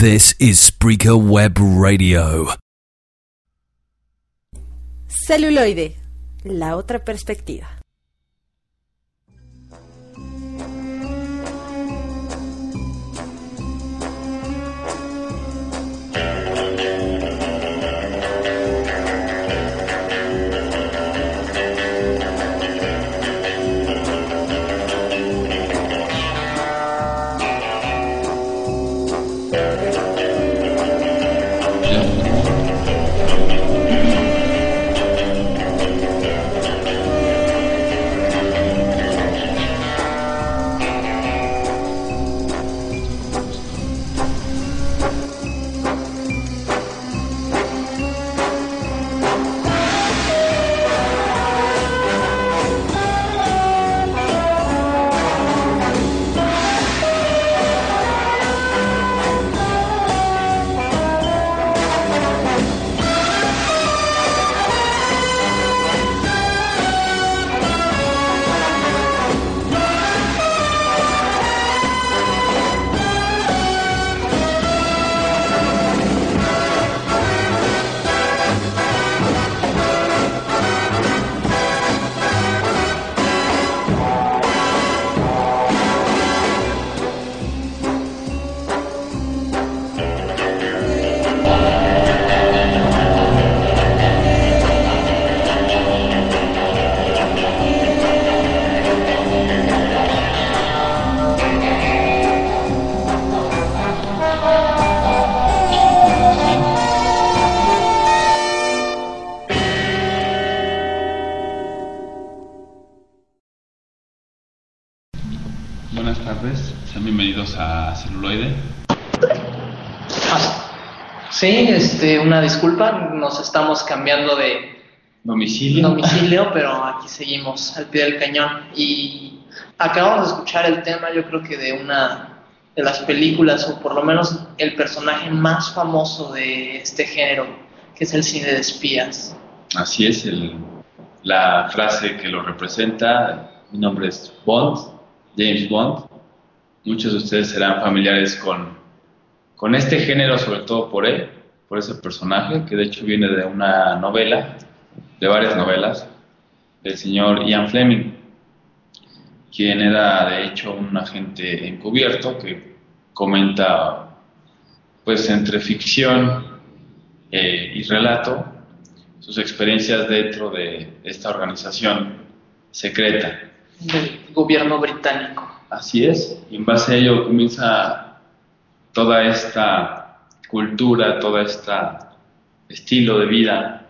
This is Spreaker Web Radio. Celuloide, la otra perspectiva. Disculpa, nos estamos cambiando de Domicilio. domicilio, pero aquí seguimos al pie del cañón. Y acabamos de escuchar el tema, yo creo que de una de las películas, o por lo menos el personaje más famoso de este género, que es el cine de espías. Así es, el- la frase que lo representa. Mi nombre es Bond, James Bond. Muchos de ustedes serán familiares con, con este género, sobre todo por él, por ese personaje, que de hecho viene de una novela, de varias novelas, del señor Ian Fleming, quien era de hecho un agente encubierto que comenta, pues entre ficción eh, y relato, sus experiencias dentro de esta organización secreta. del gobierno británico. Así es, y en base a ello comienza toda esta cultura, todo este estilo de vida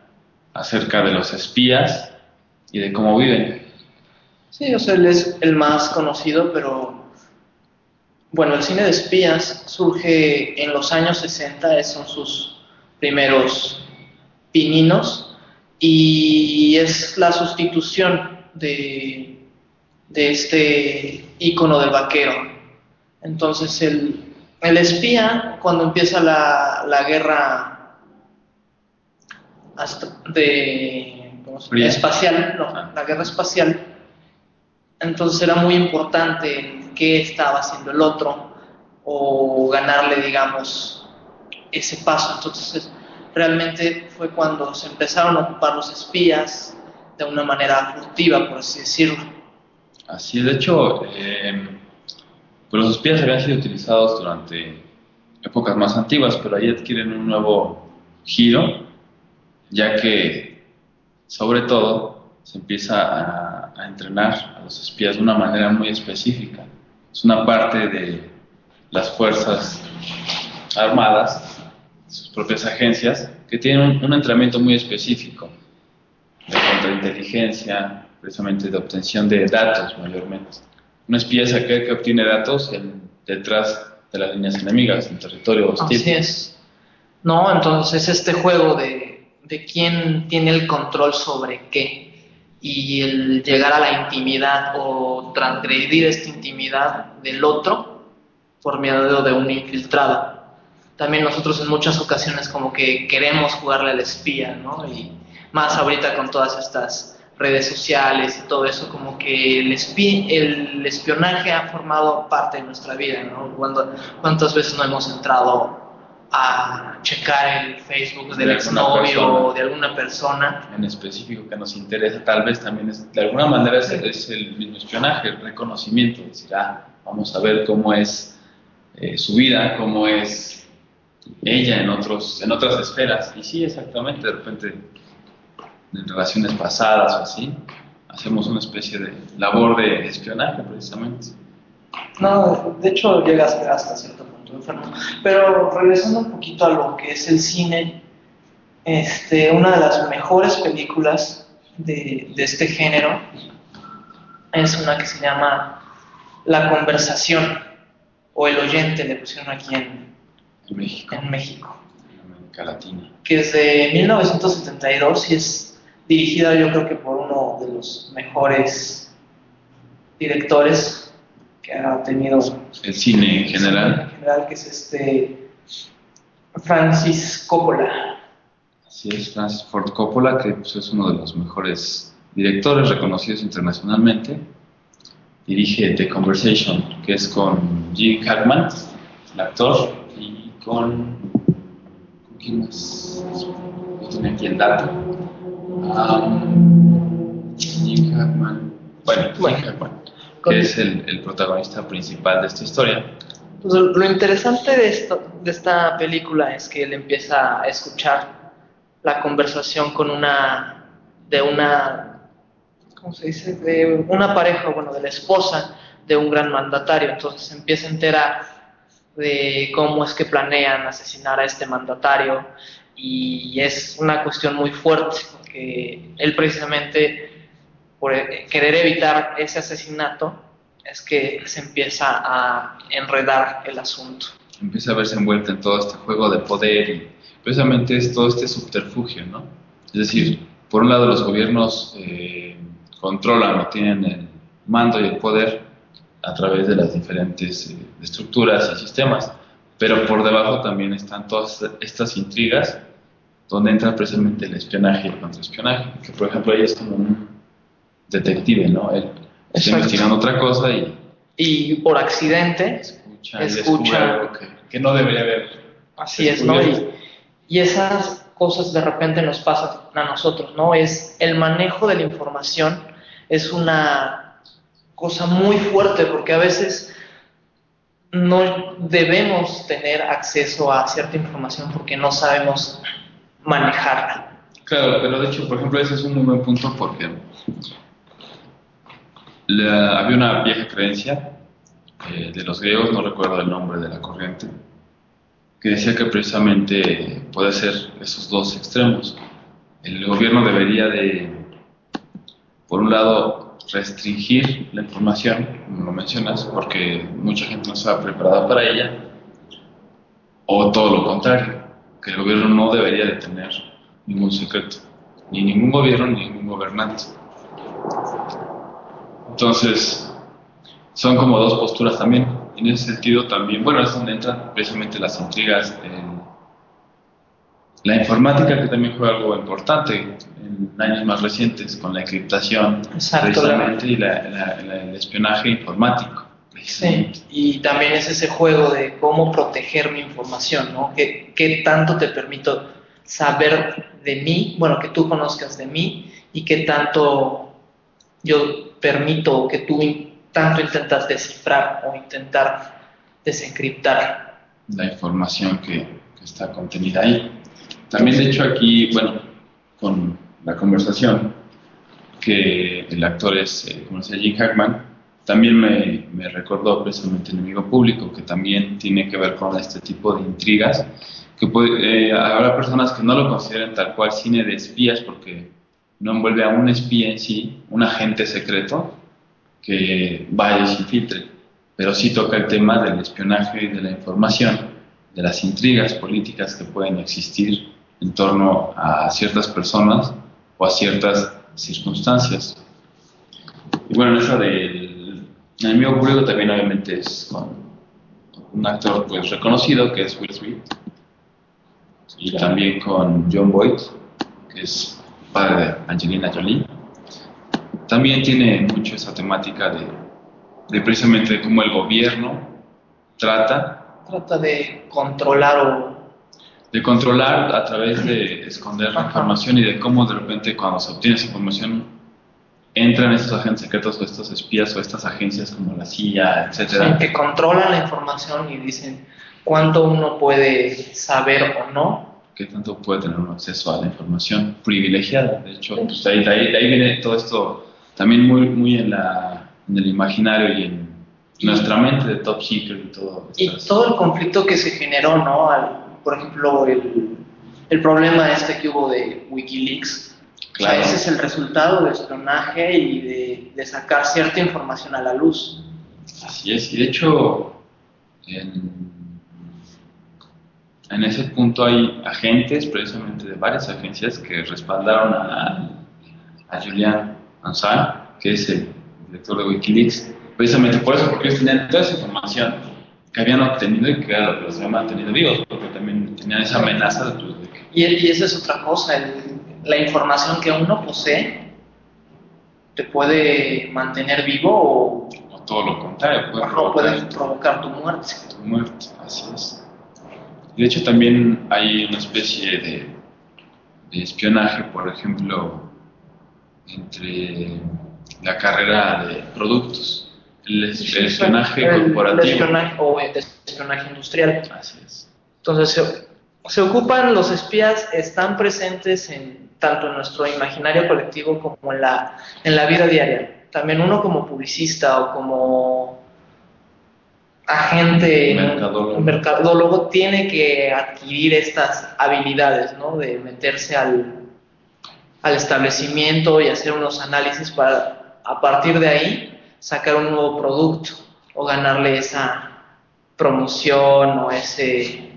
acerca de los espías y de cómo viven. Sí, o sea, él es el más conocido, pero bueno, el cine de espías surge en los años 60, esos son sus primeros pininos, y es la sustitución de, de este ícono del vaquero. Entonces, el, el espía, cuando empieza la, la guerra de, ¿cómo se llama? Fría. espacial, no, Ah. la guerra espacial, entonces era muy importante qué estaba haciendo el otro o ganarle, digamos, ese paso. Entonces, realmente fue cuando se empezaron a ocupar los espías de una manera furtiva, por así decirlo. Así de hecho, eh, pues los espías habían sido utilizados durante épocas más antiguas, pero ahí adquieren un nuevo giro, ya que sobre todo se empieza a, entrenar a los espías de una manera muy específica. Es una parte de las fuerzas armadas, sus propias agencias, que tienen un, un entrenamiento muy específico de contrainteligencia, precisamente de obtención de datos mayormente. Un espía es aquel que obtiene datos detrás de las líneas enemigas, en territorio hostil. Así es. No, entonces este juego de, de quién tiene el control sobre qué y el llegar a la intimidad o transgredir esta intimidad del otro por medio de un infiltrado. También nosotros en muchas ocasiones como que queremos jugarle al espía, ¿no? Y más ahorita con todas estas redes sociales y todo eso, como que el, espi- el espionaje ha formado parte de nuestra vida, ¿no? Cuando, ¿Cuántas veces no hemos entrado a checar el Facebook del De exnovio o de alguna persona. en específico que nos interesa, tal vez también es, de alguna manera es, es el mismo espionaje, el reconocimiento, decir, ah, vamos a ver cómo es eh, su vida, cómo es ella en, otros, en otras esferas. Y sí, exactamente, de repente, en relaciones pasadas o así, hacemos una especie de labor de espionaje precisamente. No, de hecho llega hasta, hasta cierto punto enfermo. Pero regresando un poquito a lo que es el cine, este, una de las mejores películas de, de este género es una que se llama La conversación o El oyente, le pusieron aquí en, En México, en México, en América Latina. que es de 1972 y es dirigida yo creo que por uno de los mejores directores que ha tenido El cine en general. en general, que es este Francis Coppola. Así es, Francis Ford Coppola, que pues, es uno de los mejores directores reconocidos internacionalmente. Dirige The Conversation, que es con Jim Hackman, el actor, y con. ¿Con quién más? Yo tenía aquí el dato. Um, Hackman. Bueno, Bueno. Hackman, Con- que es el, el protagonista principal de esta historia. Pues, lo interesante de, esto, de esta película es que él empieza a escuchar la conversación con una, de una, ¿cómo se dice? De una pareja, bueno, de la esposa de un gran mandatario. Entonces se empieza a enterar de cómo es que planean asesinar a este mandatario y es una cuestión muy fuerte porque él precisamente por querer evitar ese asesinato es que se empieza a enredar el asunto. empieza a verse envuelta en todo este juego de poder y precisamente es todo este subterfugio, ¿no? Es decir, por un lado los gobiernos eh, controlan o tienen el mando y el poder a través de las diferentes eh, estructuras y sistemas, pero por debajo también están todas estas intrigas donde entra precisamente el espionaje y el contraespionaje, que por ejemplo ella es como un detective, ¿no? Él está investigando otra cosa y Y por accidente, escucha, Escucha. algo que, que no debería haber así es, ¿no? Y, y esas cosas de repente nos pasan a nosotros, ¿no? Es el manejo de la información es una cosa muy fuerte porque a veces no debemos tener acceso a cierta información porque no sabemos manejarla. Claro, pero de hecho, por ejemplo, ese es un muy buen punto porque había una vieja creencia eh, de los griegos, no recuerdo el nombre de la corriente, que decía que precisamente puede ser esos dos extremos. El gobierno debería de, por un lado, restringir la información, lo mencionas, porque mucha gente no estaba preparada para ella, o todo lo contrario, que el gobierno no debería de tener ningún secreto, ni ningún gobierno ni ningún gobernante. Entonces, son como dos posturas también. En ese sentido también, bueno, es donde entran precisamente las intrigas, la informática que también juega algo importante en años más recientes con la encriptación Exacto, precisamente y la- la- la- el espionaje informático. Sí, y también es ese juego de cómo proteger mi información, ¿no? ¿Qué, qué tanto te permito saber de mí, bueno, que tú conozcas de mí y qué tanto yo permito que tú tanto intentas descifrar o intentar desencriptar. la información que, que está contenida ahí. También, de hecho, aquí, bueno, con la conversación, que el actor es, eh, como decía Jim Hackman, también me, me recordó precisamente Enemigo Público, que también tiene que ver con este tipo de intrigas, que puede, eh, habrá personas que no lo consideren tal cual cine de espías, porque no envuelve a un espía en sí, un agente secreto, que vaya y se infiltre pero sí toca el tema del espionaje y de la información, de las intrigas políticas que pueden existir en torno a ciertas personas o a ciertas circunstancias. Y bueno, esa del enemigo público también obviamente es con un actor pues reconocido que es Will Smith y también con John Boyd, que es padre de Angelina Jolie. También tiene mucho esa temática de de precisamente cómo el gobierno trata Trata de controlar o de controlar a través de esconder la información y de cómo de repente cuando se obtiene esa información entran estos agentes secretos o estos espías o estas agencias como la CIA, etcétera. que controlan la información y dicen cuánto uno puede saber o no. Qué tanto puede tener un acceso a la información privilegiada. De hecho, pues ahí, de ahí, viene todo esto también muy, muy en, la, en el imaginario y en nuestra mente de Top Secret y todo. Y todo el conflicto que se generó, ¿no? Por ejemplo, el, el problema este que hubo de Wikileaks. Ese es el resultado de espionaje y de, sacar cierta información a la luz. Así es, y de hecho, en, ese punto hay agentes, precisamente de varias agencias, que respaldaron a, a Julian Assange, que es el director de Wikileaks, precisamente por eso, porque ellos tenían toda esa información que habían obtenido y que era lo que los había mantenido vivos, porque también tenían esa amenaza de, que... Y, y esa es otra cosa, el, la información que uno posee te puede mantener vivo o, todo lo contrario, puede, provocar, tu muerte. Tu muerte, así es. De hecho, también hay una especie de, espionaje, por ejemplo, entre la carrera de productos, el, espionaje corporativo. El espionaje, o el espionaje industrial. Así es. Entonces, se, se ocupan, los espías están presentes en tanto en nuestro imaginario colectivo como en la, en la vida diaria. También uno como publicista o como agente, mercadólogo. mercadólogo tiene que adquirir estas habilidades, ¿no? De meterse al, al establecimiento y hacer unos análisis para a partir de ahí sacar un nuevo producto o ganarle esa promoción o ese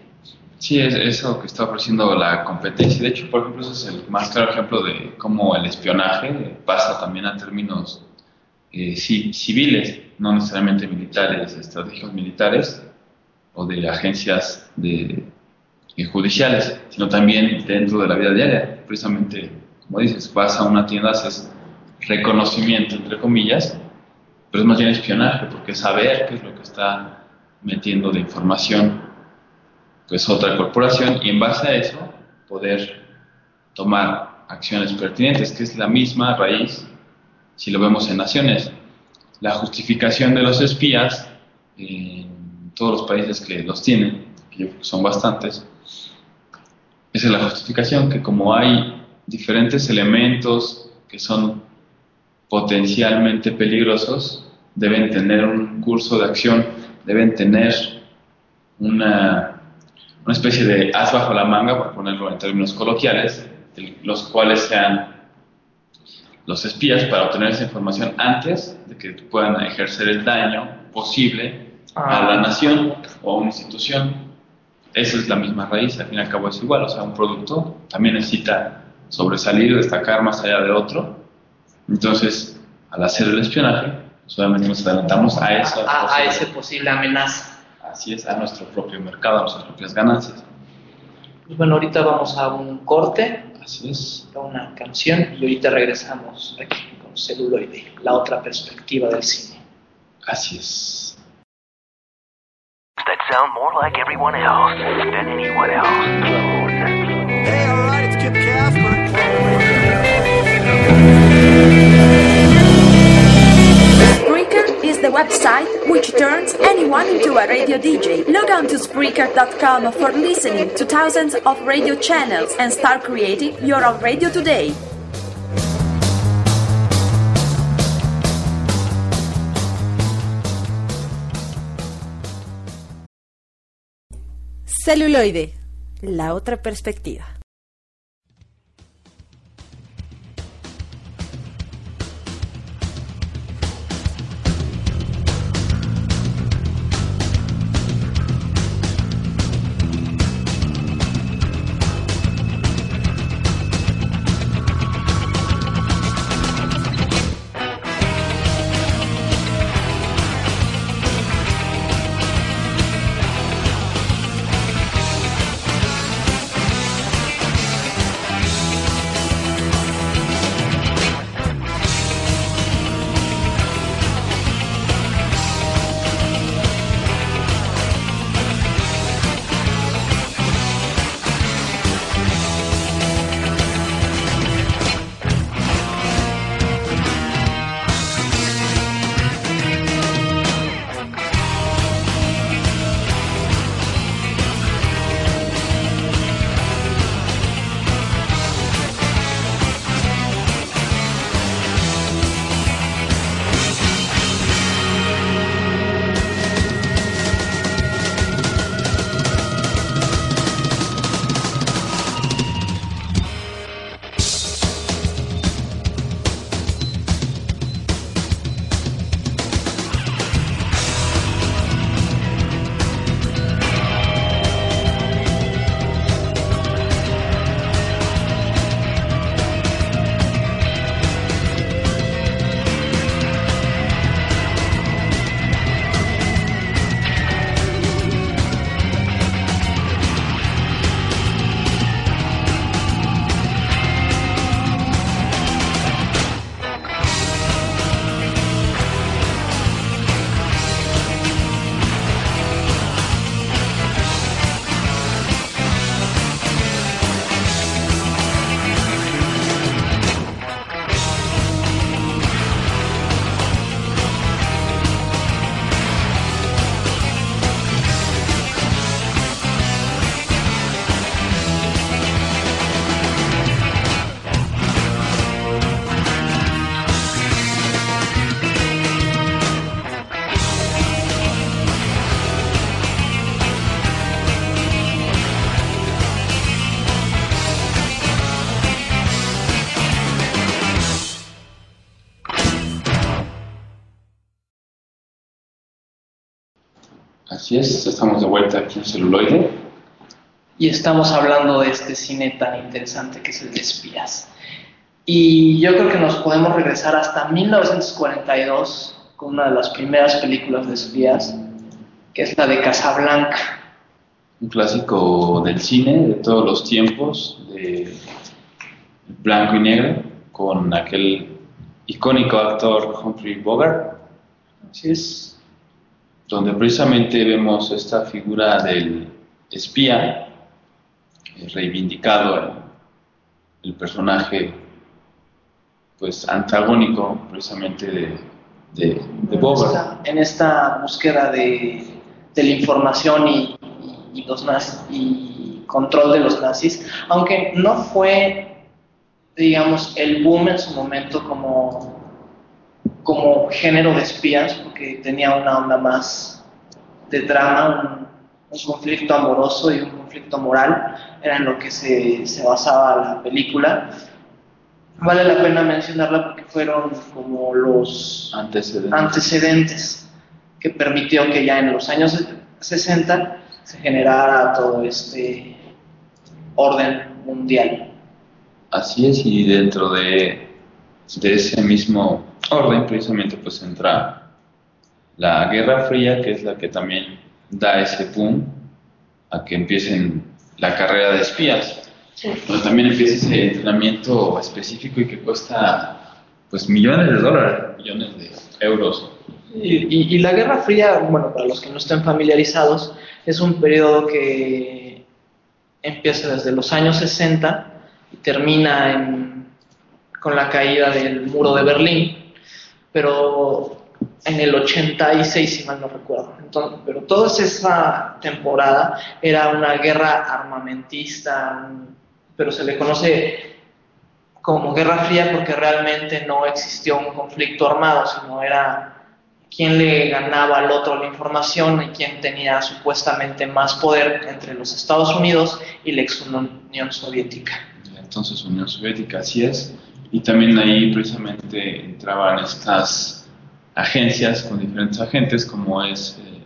Sí, es eso que está ofreciendo la competencia. De hecho, por ejemplo, ese es el más claro ejemplo de cómo el espionaje pasa también a términos eh, civiles, no necesariamente militares, estratégicos militares o de agencias de, eh, judiciales, sino también dentro de la vida diaria. Precisamente, como dices, vas a una tienda, haces reconocimiento, entre comillas, pero es más bien espionaje, porque saber qué es lo que está metiendo de información pues otra corporación y en base a eso poder tomar acciones pertinentes, que es la misma raíz si lo vemos en naciones. La justificación de los espías en todos los países que los tienen, que son bastantes, esa es la justificación que como hay diferentes elementos que son potencialmente peligrosos, deben tener un curso de acción, deben tener una una especie de as bajo la manga, por ponerlo en términos coloquiales, los cuales sean los espías para obtener esa información antes de que puedan ejercer el daño posible a la ah. nación o a una institución. Esa es la misma raíz, al fin y al cabo es igual, o sea, un producto también necesita sobresalir, destacar más allá de otro. Entonces, al hacer el espionaje, solamente nos adelantamos a, esa a, a esa posible amenaza así es, a nuestro propio mercado, a nuestras propias ganancias. Pues bueno, ahorita vamos a un corte, así es. a una canción y ahorita regresamos aquí con celuloide, la otra perspectiva del cine. Así es. That sound more like everyone else than anyone else. Website which turns anyone into a radio DJ. Log on to Spreaker.com for listening to thousands of radio channels and start creating your own radio today. Celuloide, la otra perspectiva. Así es, estamos de vuelta aquí en celuloide. y estamos hablando de este cine tan interesante que es el de espías. Y yo creo que nos podemos regresar hasta 1942 con una de las primeras películas de espías, que es la de Casablanca. Un clásico del cine de todos los tiempos, de blanco y negro, con aquel icónico actor Humphrey Bogart, Así es. Donde precisamente vemos esta figura del espía eh, reivindicado el, personaje pues antagónico precisamente de, de, en esta búsqueda de, de la información y, y- y los nazis, y control de los nazis, aunque no fue, digamos, el boom en su momento como, como género de espías, porque tenía una onda más de drama, un, un conflicto amoroso y un conflicto moral, era en lo que se, se basaba la película. Vale la pena mencionarla porque fueron como los Antecedentes. antecedentes que permitió que ya en los años 60 se generara todo este orden mundial. Así es, y dentro de, de ese mismo orden precisamente pues entra la Guerra Fría, que es la que también da ese boom a que empiecen la carrera de espías. Donde también empieza ese entrenamiento específico y que cuesta pues millones de dólares, millones de euros. Y, y- y la Guerra Fría, bueno, para los que no estén familiarizados, es un periodo que empieza desde los años 60 y termina en- con la caída del muro de Berlín, pero en el 86, si mal no recuerdo. Entonces, pero toda esa temporada era una guerra armamentista, pero se le conoce como Guerra Fría porque realmente no existió un conflicto armado, sino era quién le ganaba al otro la información y quién tenía supuestamente más poder entre los Estados Unidos y la ex Unión Soviética. entonces Unión Soviética, así es. Y también ahí precisamente entraban estas agencias con diferentes agentes, como es eh,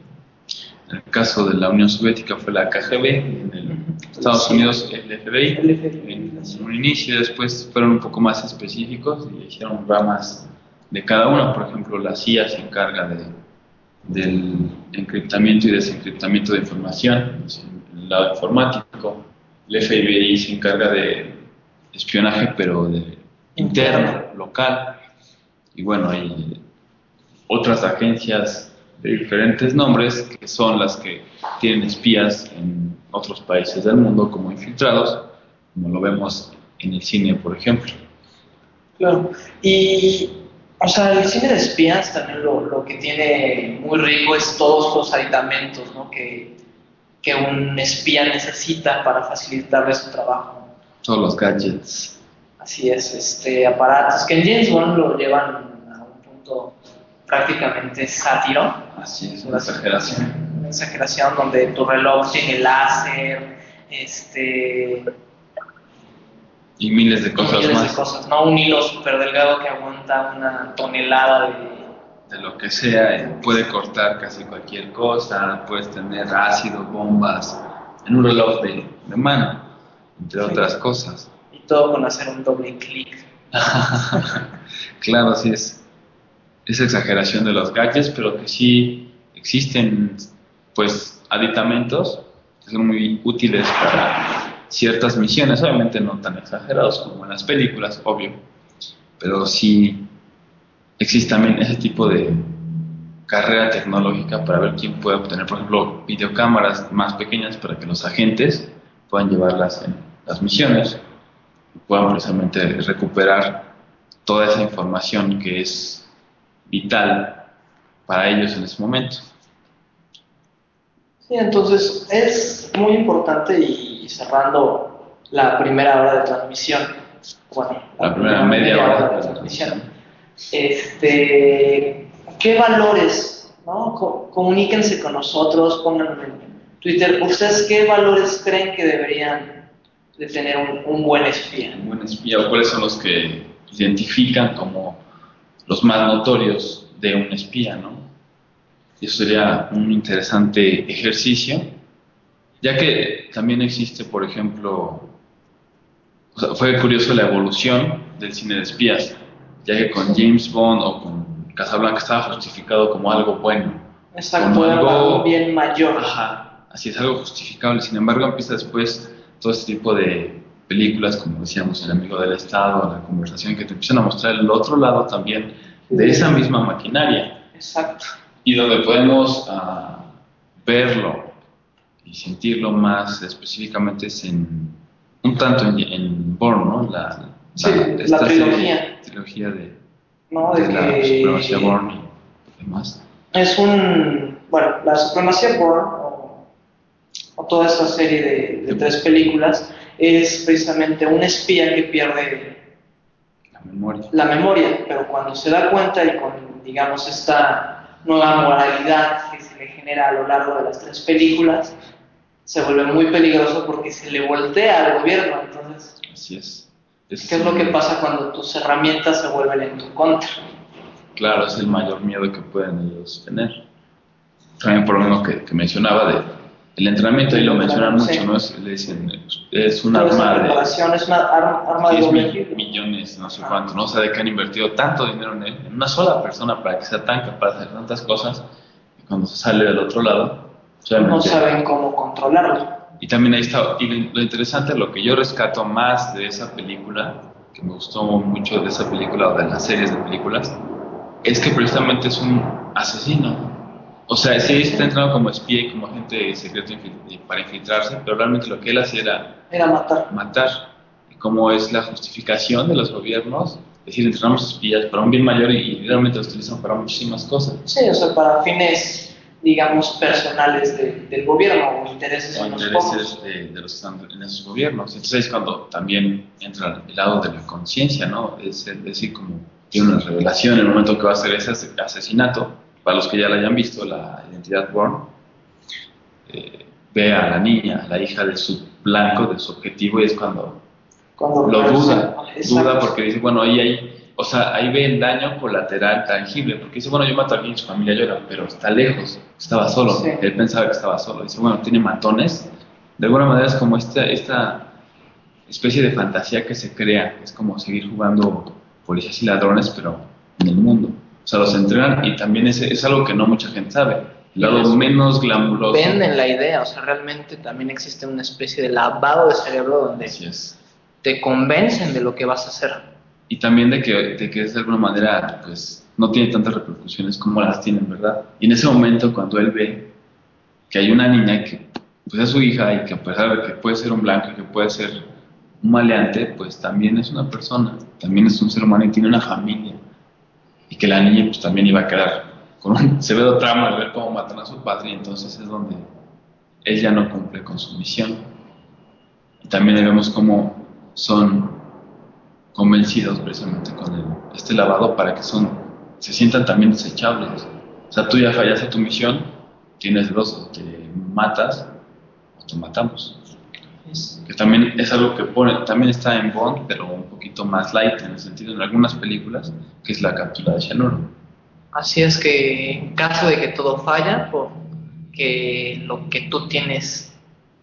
en el caso de la Unión Soviética fue la KGB, en el Estados Unidos el FBI. En un inicio después fueron un poco más específicos y hicieron ramas de cada uno. Por ejemplo, la CIA se encarga de, del encriptamiento y desencriptamiento de información, es el lado informático. El FBI se encarga de espionaje, pero de interno, local. Y bueno, hay otras agencias de diferentes nombres que son las que tienen espías en otros países del mundo como infiltrados, como lo vemos en el cine, por ejemplo. Claro. Y, o sea, el cine de espías también lo, lo que tiene muy rico es todos los aditamentos ¿no? que, que un espía necesita para facilitarle su trabajo. Todos los gadgets. Así es, este, aparatos que en James Bond lo llevan a un punto prácticamente sátiro, Así es, una exageración. una exageración donde tu reloj tiene láser, este, Y miles de cosas miles más. de cosas, ¿no? Un hilo súper delgado que aguanta una tonelada de... de lo que sea, puede cortar casi cualquier cosa, puedes tener ácido, bombas, en un reloj de, de mano, entre otras cosas. Todo con hacer un doble clic. claro, sí es esa exageración de los gadgets, pero que sí existen pues aditamentos que son muy útiles para ciertas misiones, obviamente no tan exagerados como en las películas, obvio, pero sí existe también ese tipo de carrera tecnológica para ver quién puede obtener, por ejemplo, videocámaras más pequeñas para que los agentes puedan llevarlas en las misiones puedan precisamente recuperar toda esa información que es vital para ellos en ese momento. Sí, entonces es muy importante y cerrando la primera hora de transmisión, bueno, La primera media hora de transmisión. este, ¿qué valores, no? Co- comuníquense con nosotros, pónganlo en Twitter, ¿ustedes qué valores creen que deberían de tener un, un buen espía? Un buen espía, o cuáles son los que identifican como los más notorios de un espía, ¿no? Y eso sería un interesante ejercicio, ya que también existe, por ejemplo, o sea, fue curioso la evolución del cine de espías, ya que con James Bond o con Casablanca estaba justificado como algo bueno. Exacto, Como algo- bien mayor. Ajá, así es algo justificable. Sin embargo, empieza después todo este tipo de películas, como decíamos, El amigo del Estado, la conversación, que te empiezan a mostrar el otro lado también de esa misma maquinaria Exacto. y donde podemos ah, verlo y sentirlo más específicamente es en un tanto en, en Bourne, ¿no? La, Sí, la esta serie- trilogía. trilogía de, ¿no? De de la que supremacía Bourne y demás. es un, bueno, la supremacía Bourne o, toda esa serie de, de tres películas es precisamente un espía que pierde La memoria. la memoria, pero cuando se da cuenta y con, digamos, esta nueva moralidad que se le genera a lo largo de las tres películas, se vuelve muy peligroso porque se le voltea al gobierno. Entonces, Así es. ¿qué es lo que pasa cuando tus herramientas se vuelven en tu contra? Claro, es el mayor miedo que pueden ellos tener. También por lo mismo que, que mencionaba de el entrenamiento, y lo mencionan Sí. mucho, ¿no? Es, le dicen, es un arma de es una arma, arma de 10 doble mil millones, no sé cuánto, ¿no? O sea, de que han invertido tanto dinero en él, en una sola persona para que sea tan capaz de hacer tantas cosas, y cuando se sale del otro lado, No saben cómo controlarlo. y también ahí está, y lo interesante, lo que yo rescato más de esa película, que me gustó mucho de esa película o de las series de películas, es que precisamente es un asesino. O sea, sí está entrenado como espía y como agente secreto para infiltrarse, pero realmente lo que él hacía era Era matar. matar. Y cómo es la justificación de los gobiernos, es decir, entrenamos espías para un bien mayor y, realmente los utilizan para muchísimas cosas. Sí, o sea, para fines, digamos, personales de- del gobierno o intereses o intereses de, de los que están en esos gobiernos. Entonces es cuando también entra el lado de la conciencia, ¿no? Es el- decir, como tiene una revelación en el momento que va a hacer ese ase- asesinato, para los que ya la hayan visto, la identidad Bourne, eh, ve a la niña, la hija de su blanco, de su objetivo, y es cuando Cuando lo duda, duda porque dice, bueno, ahí hay, o sea, ahí ve el daño colateral tangible, porque dice, bueno, yo mato a alguien, su familia llora, pero está lejos, estaba solo, Sí. él pensaba que estaba solo, dice, bueno, tiene matones, de alguna manera es como esta, esta especie de fantasía que se crea, es como seguir jugando policías y ladrones, pero en el mundo, sea, los entrenan y también es, es algo que no mucha gente sabe, el lado menos glamuroso. Venden la idea, o sea, realmente también existe una especie de lavado de cerebro donde es. te convencen de lo que vas a hacer. y también de que, de que es de alguna manera pues no tiene tantas repercusiones como las tienen, ¿verdad? Y en ese momento cuando él ve que hay una niña que pues es su hija y que a pesar de que puede ser un blanco y que puede ser un maleante, pues también es una persona, también es un ser humano y tiene una familia y que la niña pues también iba a quedar con un severo trauma al ver cómo matan a su padre y entonces es donde él ya no cumple con su misión. Y también vemos cómo son convencidos precisamente con el- este lavado para que son se sientan también desechables. O sea, tú ya fallaste tu misión, tienes dos, te matas o te matamos. Que también es algo que pone, también está en Bond, pero un poquito más light en el sentido en algunas películas, que es la captura de cianuro. Así es que en caso de que todo falla, por que lo que tú tienes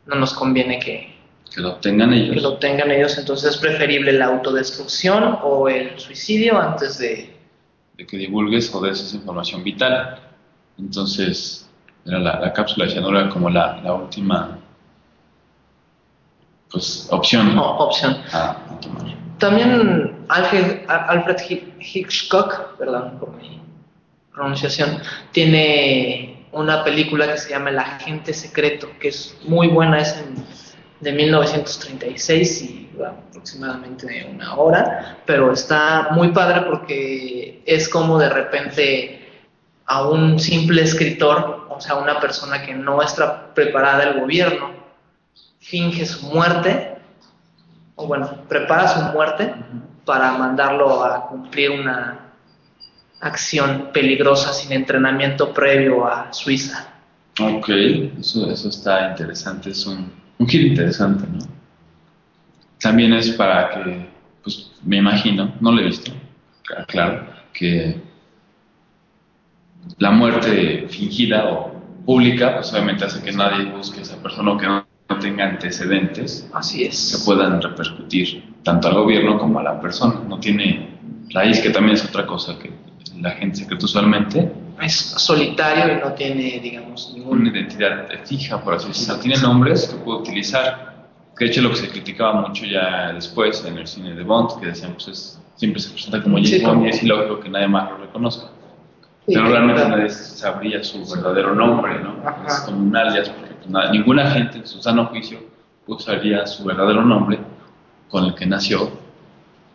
no nos conviene que, Que lo obtengan ellos. que lo tengan ellos, entonces es preferible la autodestrucción o el suicidio antes de... de que divulgues o des esa información vital. Entonces, era la, la cápsula de era como la, la última pues, opción no, opción. a, a tomar. También Alfred, Alfred Hi- Hitchcock, perdón por mi pronunciación, tiene una película que se llama El Agente Secreto, que es muy buena, es en- de 1936 y dura aproximadamente una hora, pero está muy padre porque es como de repente a un simple escritor, o sea, una persona que no está preparada el gobierno, finge su muerte, o bueno, prepara su muerte para mandarlo a cumplir una acción peligrosa sin entrenamiento previo a Suiza. Ok, eso, eso está interesante, es un, giro interesante, ¿no? También es para que, pues me imagino, no lo he visto, cl- claro, que la muerte fingida o pública, pues obviamente hace que nadie busque a esa persona o que no, no tenga antecedentes Así que puedan repercutir tanto al gobierno como a la persona. No tiene raíz, que también es otra cosa que la gente secreta usualmente, Es solitario y no tiene, digamos, una ningún... identidad fija, por así decirlo. Tiene nombres que puede utilizar, que de hecho lo que se criticaba mucho ya después en el cine de Bond, que decían, pues es- siempre se presenta como James Sí, Bond y es ilógico que nadie más lo reconozca. Pero realmente nadie sabría su verdadero nombre, ¿no? Ajá. Es como un alias, porque pues, nada- ninguna gente en su sano juicio usaría su verdadero nombre con el que nació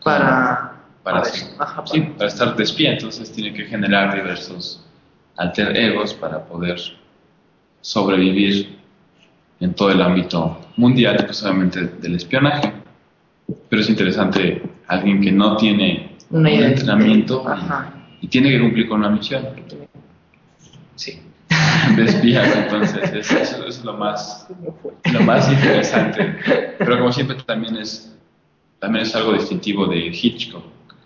Para... para. Ajá, sí, para- estar de espía, entonces tiene que generar diversos alter egos para poder sobrevivir en todo el ámbito mundial, pues obviamente del espionaje. Pero es interesante alguien que no tiene Una un identidad. entrenamiento Ajá. Y, tiene que cumplir con una misión Sí. de espía, entonces es- eso, eso es lo más, lo más interesante. Pero como siempre también es, también es algo distintivo de Hitchcock,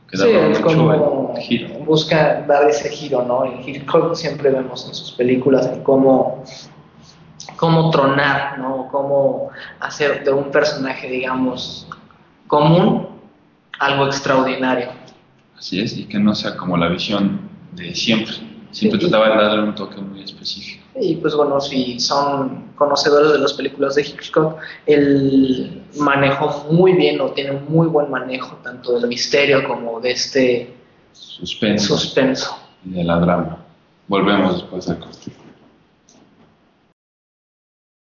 que Sí, daba es como giro. busca dar ese giro, ¿no? En Hitchcock siempre vemos en sus películas en cómo, cómo tronar, ¿no? Cómo hacer de un personaje, digamos, común algo extraordinario. Así es, y que no sea como la visión de siempre. Siempre Sí. trataba de darle un toque muy específico. Y pues bueno, si son conocedores de las películas de Hitchcock, él manejó muy bien o tiene un muy buen manejo tanto del misterio como de este Suspenso suspenso. y de la drama. Volvemos después del corte.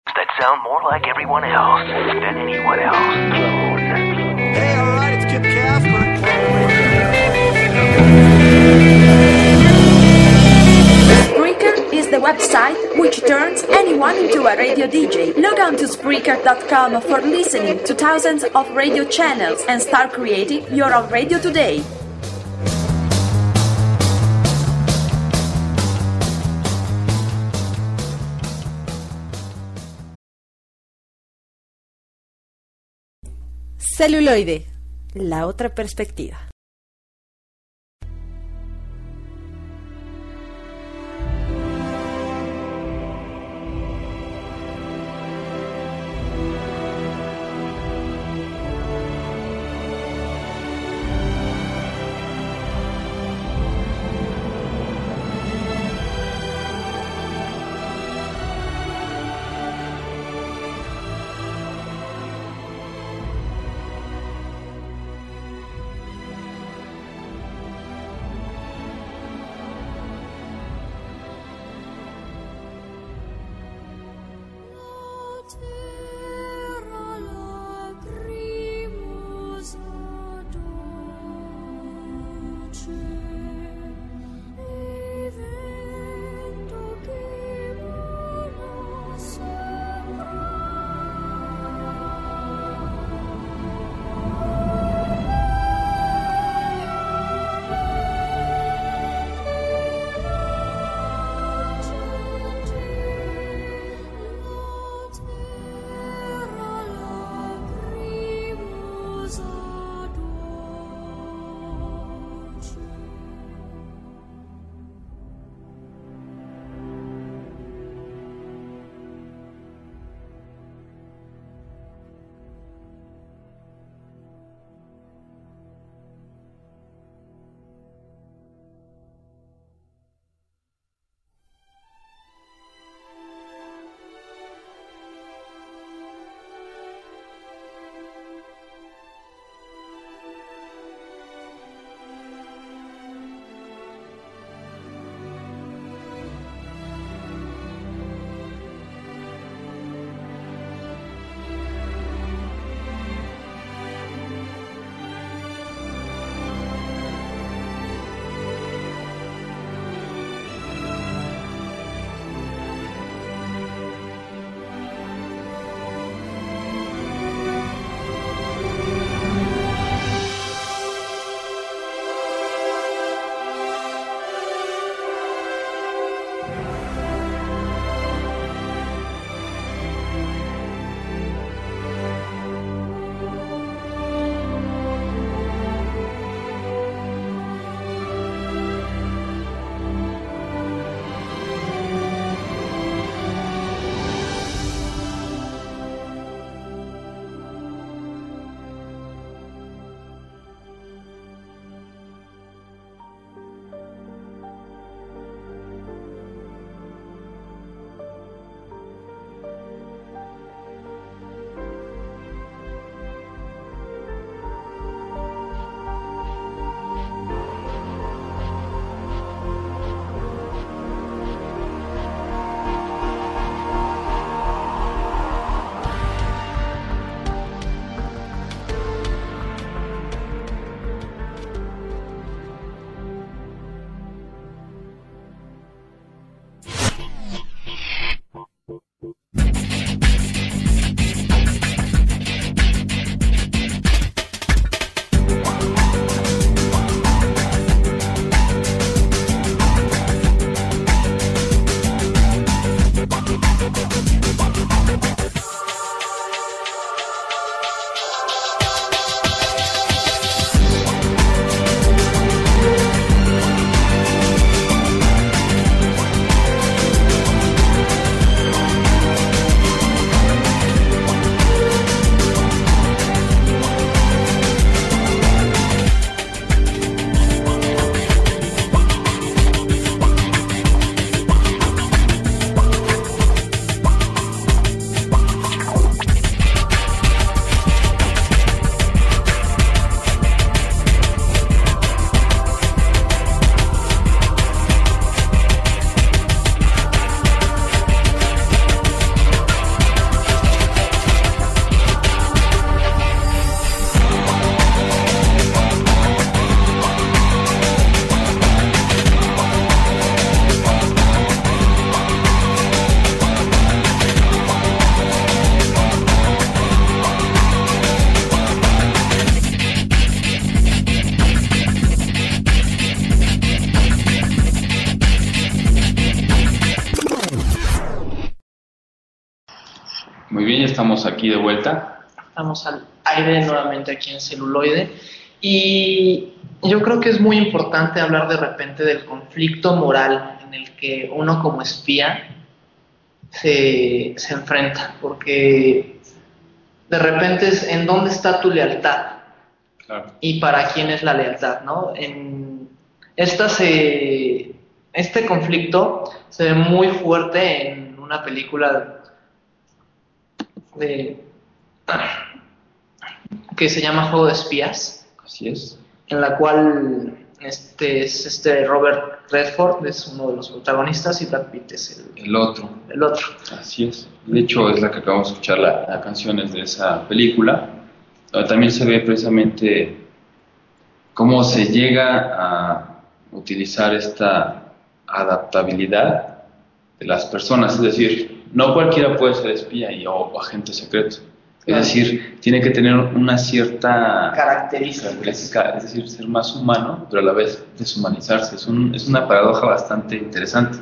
That sound more like everyone else than anyone else. Spreaker is the website which turns anyone into a radio DJ. Log on to Spreaker.com for listening to thousands of radio channels and start creating your own radio today. Celuloide, la otra perspectiva. to aquí en celuloide. Y yo creo que es muy importante hablar de repente del conflicto moral en el que uno como espía se, se enfrenta. Porque de repente es en dónde está tu lealtad Claro. y para quién es la lealtad, ¿no? En esta se, este conflicto se ve muy fuerte en una película de, que se llama Juego de Espías, Así es. en la cual este es este Robert Redford es uno de los protagonistas y Brad Pitt es el, El otro. el otro. Así es. De hecho, es la que acabamos de escuchar, la, la canción es de esa película. Donde también se ve precisamente cómo se llega a utilizar esta adaptabilidad de las personas. Es decir, no cualquiera puede ser espía y, o agente secreto. Es decir, tiene que tener una cierta característica, es decir, ser más humano, pero a la vez deshumanizarse. Es, un- es una paradoja bastante interesante,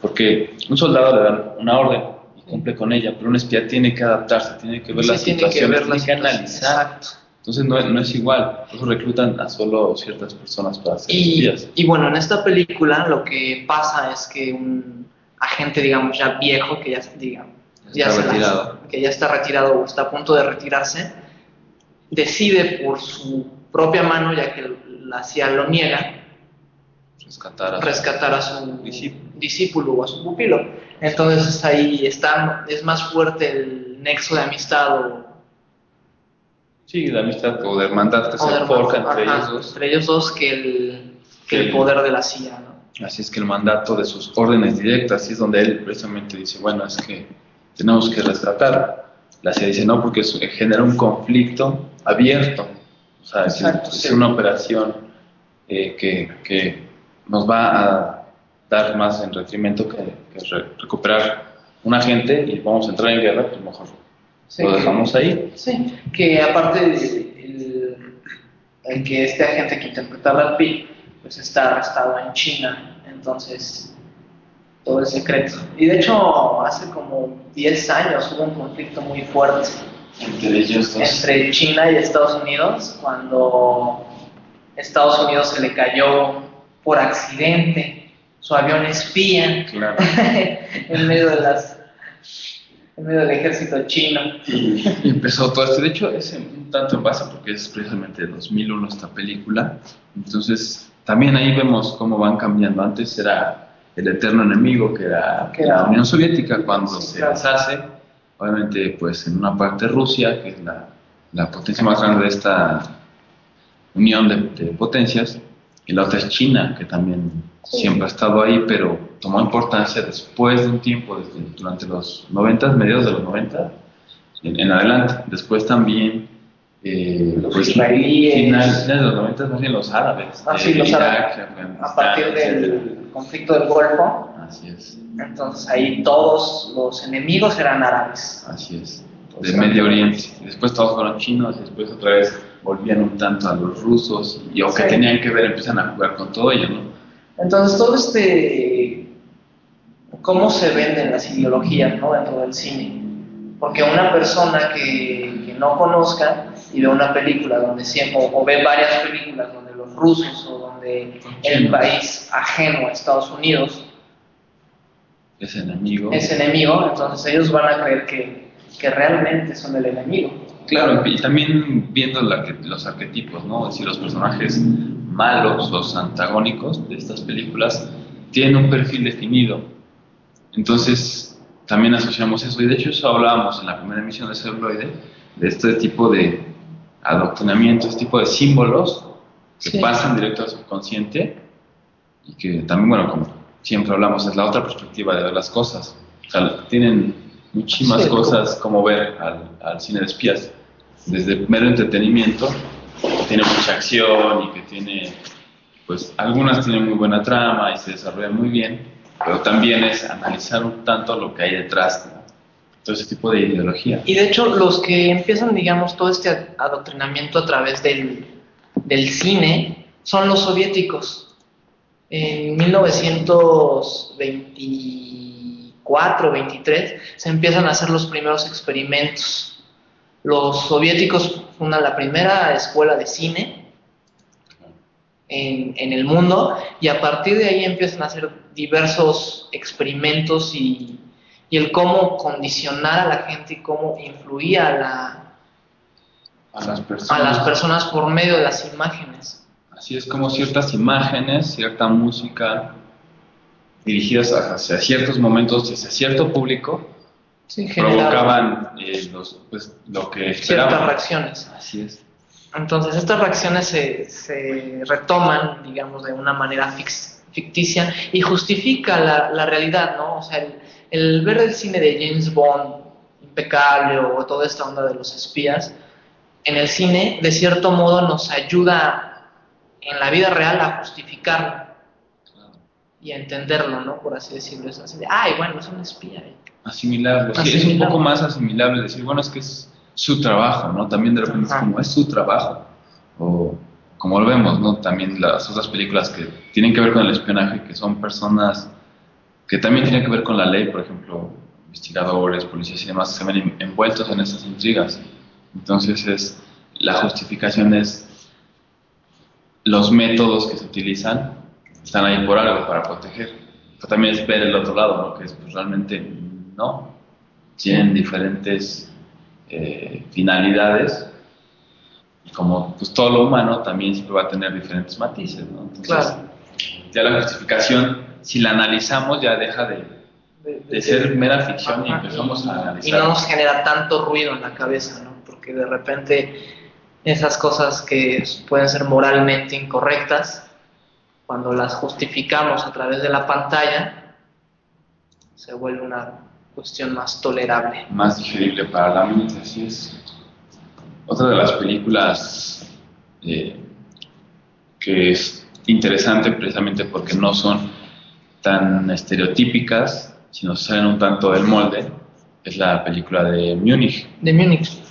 porque un soldado le dan una orden y cumple con ella, pero un espía tiene que adaptarse, tiene que ver Sí, las tiene que situaciones, ver las tiene que analizar. exacto. Entonces no, no es igual, por eso reclutan a solo ciertas personas para ser Y, espías. y bueno, en esta película lo que pasa es que un agente, digamos, ya viejo, que ya, digamos, ya Está se las- retirado. que ya está retirado o está a punto de retirarse, decide por su propia mano, ya que la CIA lo niega, Rescatar a rescatar a su Discípulo. discípulo o a su pupilo. Entonces ahí está, es más fuerte el nexo de amistad o, Sí, de amistad o de hermandad que se forja entre ellos dos. entre ellos dos que el, que el Sí. poder de la CIA. ¿no? Así es que el mandato de sus órdenes directas, y es donde él precisamente dice, bueno, es que tenemos que rescatar. La CIA dice, no, porque eso genera un conflicto abierto. O sea, es, Exacto, es sí. una operación eh, que, que nos va a dar más en detrimento que, que re- recuperar un agente y vamos a entrar en guerra, pues mejor Sí, lo dejamos ahí. Sí, que aparte el, el que este agente que interpreta a Brad Pitt, pues está arrestado en China, entonces todo es secreto. Y de hecho hace como 10 años hubo un conflicto muy fuerte Entre ellos dos. entre China y Estados Unidos cuando Estados Unidos se le cayó por accidente su avión espía Claro. en medio de las en medio del ejército chino. Y empezó todo esto. De hecho, es un tanto en base porque es precisamente de 2001 esta película. Entonces, también ahí vemos cómo van cambiando. Antes era el eterno enemigo, que era Que la era- Unión Soviética, cuando Sí, se claro. deshace. Obviamente, pues en una parte Rusia, que es la, la potencia más grande de esta unión de, de potencias, y la otra es China, que también Sí. siempre ha estado ahí, pero tomó importancia después de un tiempo, desde, durante los 90, mediados de los 90, en, en adelante. Después también, eh, Los pues, israelíes. finales de los 90, más bien los árabes. Ah, sí, los Irak, árabes. A partir del conflicto del Golfo, Así es, entonces ahí todos los enemigos eran árabes. así es. De Medio Oriente. Después todos fueron chinos, después otra vez volvían un tanto a los rusos, y o que Sí. tenían que ver, empiezan a jugar con todo ello, ¿no? Entonces todo este, cómo se venden las ideologías ¿no? dentro del cine. Porque una persona que, que no conozca y ve una película donde siempre, o ve varias películas donde los rusos o donde el país ajeno a Estados Unidos Ese enemigo. es enemigo, entonces ellos van a creer que, que realmente son el enemigo. Claro, y también viendo la los arquetipos, ¿no? Es decir, los personajes malos, los antagónicos de estas películas, tienen un perfil definido. Entonces, también asociamos eso, y de hecho eso hablábamos en la primera emisión de Celuloide, de este tipo de adoctrinamiento, este tipo de símbolos que Sí. pasan directo al subconsciente y que también, bueno, como siempre hablamos, es la otra perspectiva de ver las cosas. O sea, tienen muchísimas Sí, cosas como ver al, al cine de espías, desde mero entretenimiento, que tiene mucha acción y que tiene, pues algunas tienen muy buena trama y se desarrollan muy bien, pero también es analizar un tanto lo que hay detrás, ¿no? todo ese tipo de ideología. Y de hecho, los que empiezan, digamos, todo este adoctrinamiento a través del, del cine son los soviéticos. En 1920, 24, 23, se empiezan a hacer los primeros experimentos. Los soviéticos fundan la primera escuela de cine en, en el mundo y a partir de ahí empiezan a hacer diversos experimentos y, y el cómo condicionar a la gente y cómo influía a, la, A las a personas. las personas por medio de las imágenes. Así es como ciertas imágenes, cierta música dirigidas hacia ciertos momentos hacia cierto público Sí, provocaban eh, los, pues, lo que ciertas esperaban. reacciones. Así es. Entonces estas reacciones se, se retoman, digamos, de una manera fix- ficticia y justifica la, la realidad, ¿no? O sea, el, el ver el cine de James Bond impecable o toda esta onda de los espías, en el cine, de cierto modo, nos ayuda en la vida real a justificarlo y a entenderlo, ¿no? Por así decirlo. Es así de, ay, bueno, es un espía. ¿eh?". Asimilarlo. Sí, es un Asimilarlo. poco más asimilable decir, bueno, es que es su trabajo, ¿no? También de repente Ajá. es como, es su trabajo. O como lo vemos, ¿no? También las otras películas que tienen que ver con el espionaje, que son personas que también tienen que ver con la ley, por ejemplo, investigadores, policías y demás, se ven en- envueltos en esas intrigas. Entonces, es, la justificación es los métodos que se utilizan están ahí por algo, para proteger. Pero también es ver el otro lado, ¿no? Que es pues, realmente no. Tienen diferentes eh, finalidades y como pues, todo lo humano también siempre va a tener diferentes matices, ¿no? Entonces, Claro. ya la justificación, si la analizamos, ya deja de, de ser mera ficción y empezamos a y analizar. no nos genera tanto ruido en la cabeza, ¿no? Porque de repente esas cosas que pueden ser moralmente incorrectas, cuando las justificamos a través de la pantalla, se vuelve una cuestión más tolerable. más digerible para la mente, así es. Otra de las películas eh, que es interesante precisamente porque no son tan estereotípicas, sino salen un tanto del molde, es la película de Múnich. De Múnich.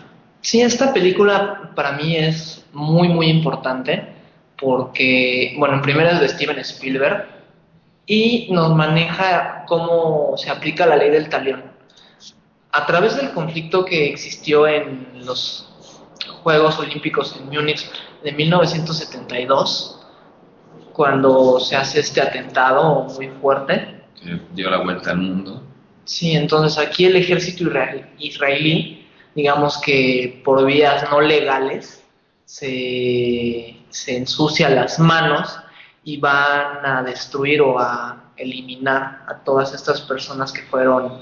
Sí, esta película para mí es muy, muy importante porque, bueno, en primera es de Steven Spielberg y nos maneja cómo se aplica la ley del talión. A través del conflicto que existió en los Juegos Olímpicos en Múnich de 1972, cuando se hace este atentado muy fuerte, que dio la vuelta al mundo. Sí, entonces aquí el ejército isra- israelí, digamos que por vías no legales, se, se ensucia las manos y van a destruir o a eliminar a todas estas personas que fueron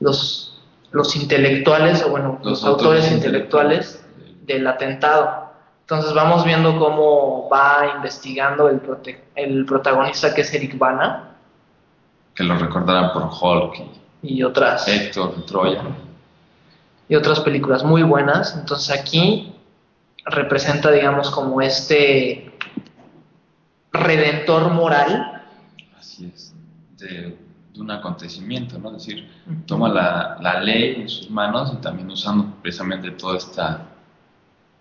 los, los intelectuales, o bueno, los, autores, intelectuales del atentado. Entonces vamos viendo cómo va investigando el, prote- el protagonista que es Eric Bana que lo recordarán por Hulk y y otras Héctor Troya. Y otras películas muy buenas. Entonces aquí representa, digamos, como este redentor moral. Así es, de, de un acontecimiento, ¿no? Es decir, toma la, la ley en sus manos y también usando precisamente toda esta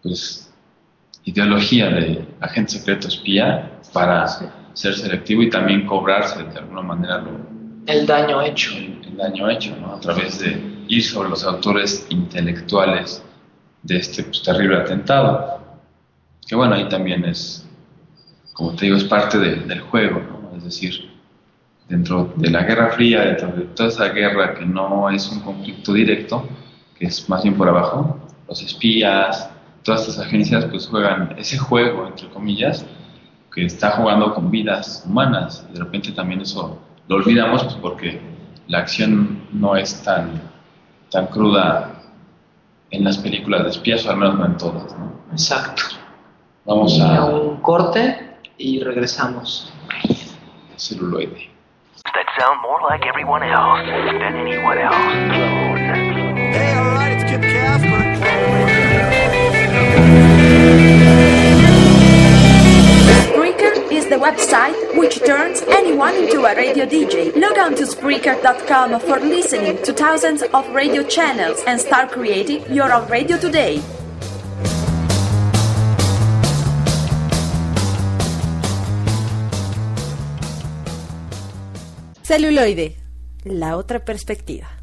pues, ideología de agente secreto espía para Sí. ser selectivo y también cobrarse de alguna manera lo, El daño hecho. el, el daño hecho, ¿no? A través de ir sobre los autores intelectuales de este pues, terrible atentado. Que bueno, ahí también es, como te digo, es parte de- del juego, ¿no? Es decir, dentro de la Guerra Fría, dentro de toda esa guerra que no es un conflicto directo, que es más bien por abajo, los espías, todas estas agencias pues juegan ese juego, entre comillas, que está jugando con vidas humanas. Y de repente también eso lo olvidamos pues, porque la acción no es tan, tan cruda en las películas de espías, o al menos no en todas. ¿no? Exacto. Vamos a a un corte y regresamos. celuloide. that sound more like everyone else than anyone else. The website which turns anyone into a radio DJ. Log on to Spreaker.com for listening to thousands of radio channels and start creating your own radio today. Celuloide, La otra perspectiva.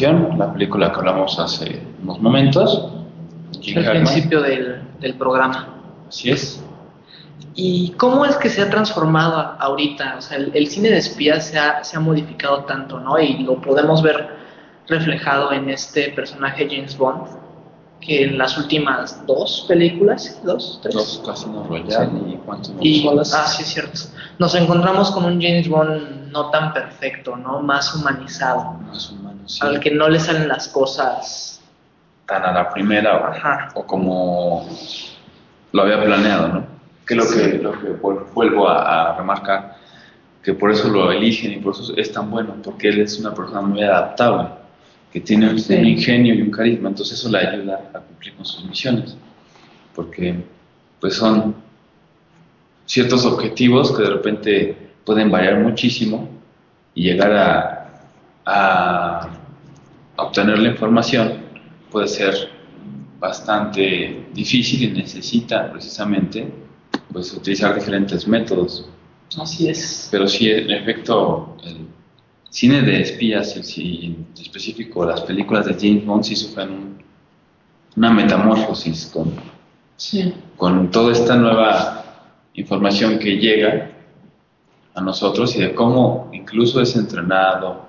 La película que hablamos hace unos momentos. Jim Hackman. principio del, del programa. Así es. ¿Y cómo es que se ha transformado ahorita? O sea, el, el cine de espías se ha, se ha modificado tanto, ¿no? Y lo podemos ver reflejado en este personaje James Bond, que en las últimas dos películas, dos, tres, Los Casinos Royale y cuántos y, ah, sí, es cierto. Nos encontramos con un James Bond no tan perfecto, ¿no? Más humanizado, sí. al que no le salen las cosas. Tan a la primera o, Ajá. o como lo había planeado, ¿no? Que lo que, lo que vuel- vuelvo a, a remarcar, que por eso lo eligen y por eso es tan bueno, porque él es una persona muy adaptable, que tiene un Sí. un ingenio y un carisma, entonces eso le ayuda a cumplir con sus misiones, porque pues son ciertos objetivos que de repente pueden variar muchísimo y llegar a, a obtener la información puede ser bastante difícil y necesita precisamente pues utilizar diferentes métodos. Así es. Pero sí, en efecto, el cine de espías, el en específico las películas de James Bond, sí sufren un- una metamorfosis con, Sí. con toda esta nueva información que llega a nosotros y de cómo incluso es entrenado.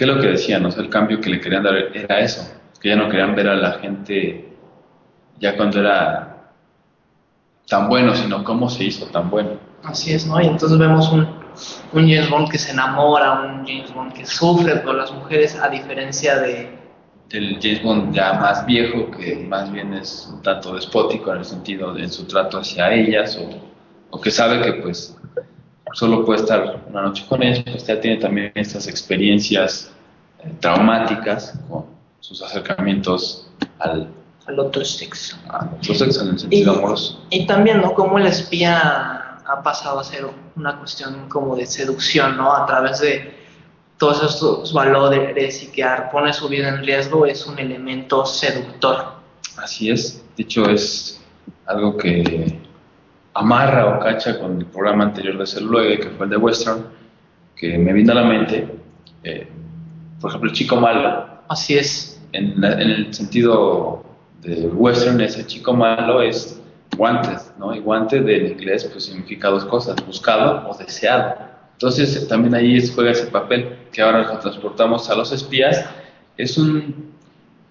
¿Qué es lo que decían? O sea, el cambio que le querían dar era eso, que ya no querían ver a la gente ya cuando era tan bueno, sino cómo se hizo tan bueno. Así es, ¿no? Y entonces vemos un, un James Bond que se enamora, un James Bond que sufre por las mujeres, a diferencia de... del James Bond ya más viejo, que más bien es un tanto despótico en el sentido de en su trato hacia ellas, o, o que sabe que pues solo puede estar una noche con ellas, pues ya tiene también estas experiencias eh, traumáticas con sus acercamientos al, al otro sexo. a otro sexo en el sentido Y- amoroso. Y también, ¿no? Cómo el espía ha pasado a ser una cuestión como de seducción, ¿no? A través de todos estos valores y que pone su vida en riesgo es un elemento seductor. Así es, de hecho es algo que amarra o cacha con el programa anterior de Celuloide, que fue el de Western, que me vino a la mente, eh, por ejemplo, el chico malo, Así es. en, la- en el sentido de western, ese chico malo es wanted, ¿no? Y wanted en inglés pues significa dos cosas, buscado o deseado. Entonces también ahí juega ese papel que ahora lo transportamos a los espías. Es un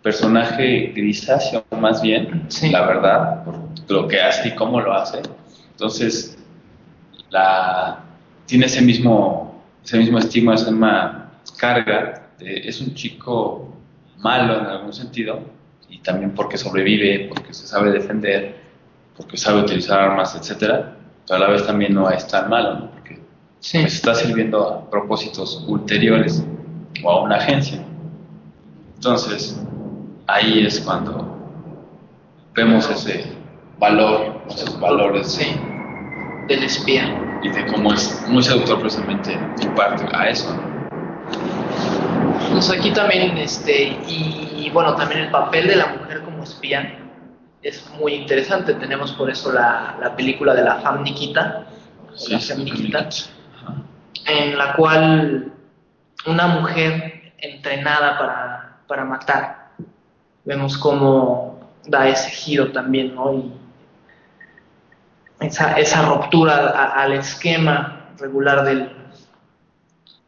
personaje grisáceo más bien, Sí. la verdad, por lo que hace y cómo lo hace. Entonces la, tiene ese mismo, ese mismo estigma, esa misma carga. de- es un chico malo en algún sentido y también porque sobrevive, porque se sabe defender, porque sabe utilizar armas, etcétera, pero a la vez también no es tan malo, ¿no? porque Sí. pues, está sirviendo a propósitos ulteriores o a una agencia. Entonces, ahí es cuando vemos ese valor, esos valores Sí. Del espía. y de cómo es muy seductor precisamente en parte a eso. Pues aquí también, este, y bueno, también el papel de la mujer como espía es muy interesante. Tenemos por eso la, la película de la Femme Nikita, Sí, la sí. Nikita, en la cual una mujer entrenada para, para matar, vemos cómo da ese giro también, ¿no? Y esa, esa ruptura a- al esquema regular del,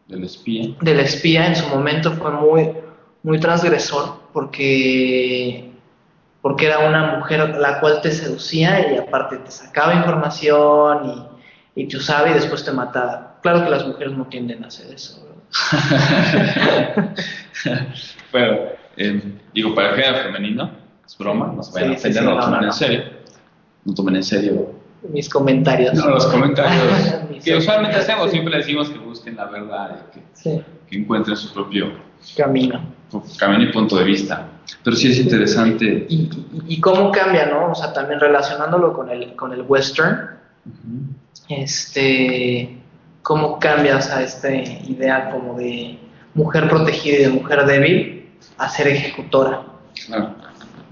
Del espía. del espía en su momento fue muy, muy transgresor porque, porque era una mujer la cual te seducía y aparte te sacaba información y, y te usaba y después te mataba. Claro que las mujeres no tienden a hacer eso. Bueno, eh, digo, para el género femenino, es broma, no se vayan a Sí, sí, no lo no, tomen no, en serio. No tomen en serio Mis comentarios. no, los comentarios que usualmente hacemos, siempre decimos que busquen la verdad que, Sí, que encuentren su propio camino. camino y punto de vista. Pero sí es interesante. Y, y- y cómo cambia, ¿no? O sea, también relacionándolo con el, con el western, Ujú. este, cómo cambias a esta idea como de mujer protegida y de mujer débil a ser ejecutora. Claro,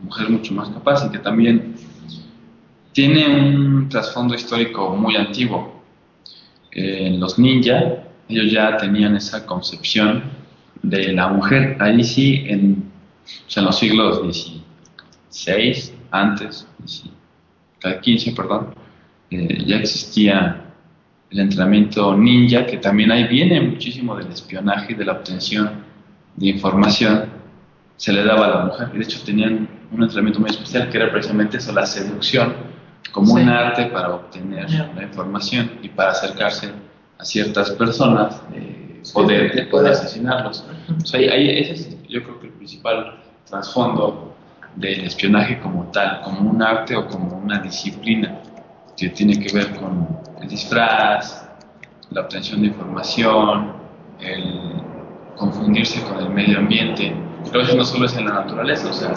mujer mucho más capaz y que también tiene un trasfondo histórico muy antiguo. Eh, los ninja, ellos ya tenían esa concepción de la mujer. Ahí sí, en, o sea, en los siglos XVI, antes, XV, perdón, eh, ya existía el entrenamiento ninja, que también ahí viene muchísimo del espionaje y de la obtención de información se le daba a la mujer. Y de hecho tenían un entrenamiento muy especial que era precisamente eso, la seducción, como Sí. un arte para obtener Ya. la información y para acercarse a ciertas personas, eh, Sí, poder, de poder asesinarlos. O sea, ahí ese es yo creo que el principal trasfondo del espionaje como tal, como un arte o como una disciplina que tiene que ver con el disfraz, la obtención de información, el confundirse con el medio ambiente. Pero eso no solo es en la naturaleza, o sea,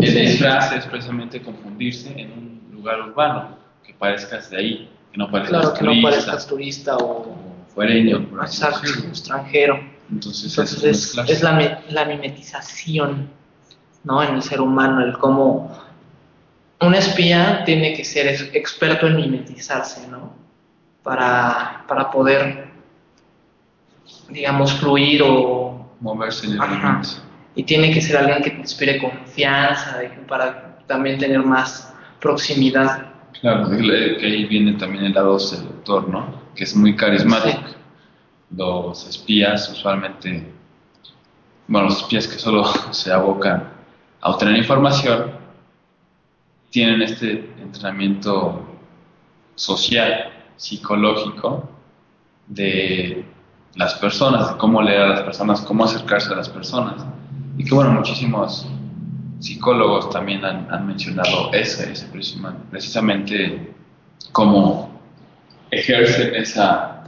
el disfraz es precisamente confundirse en un lugar urbano, que parezcas de ahí, que no parezcas Claro que no turista, parezcas turista o fuereño, por exacto, extranjero. Entonces, Entonces es es, mezclarse. es la, mi- la mimetización ¿no? en el ser humano, el cómo un espía tiene que ser ex- experto en mimetizarse, ¿no? Para, para poder, digamos, fluir o... moverse en el. Y tiene que ser alguien que te inspire confianza, para también tener más proximidad Claro, que ahí viene también el lado seductor, ¿no? Que es muy carismático. Los espías usualmente, bueno, los espías que solo se abocan a obtener información, tienen este entrenamiento social, psicológico, de las personas, de cómo leer a las personas, cómo acercarse a las personas. Y que bueno, muchísimos psicólogos también han, han mencionado ese, ese precisamente, precisamente cómo ejercen esa,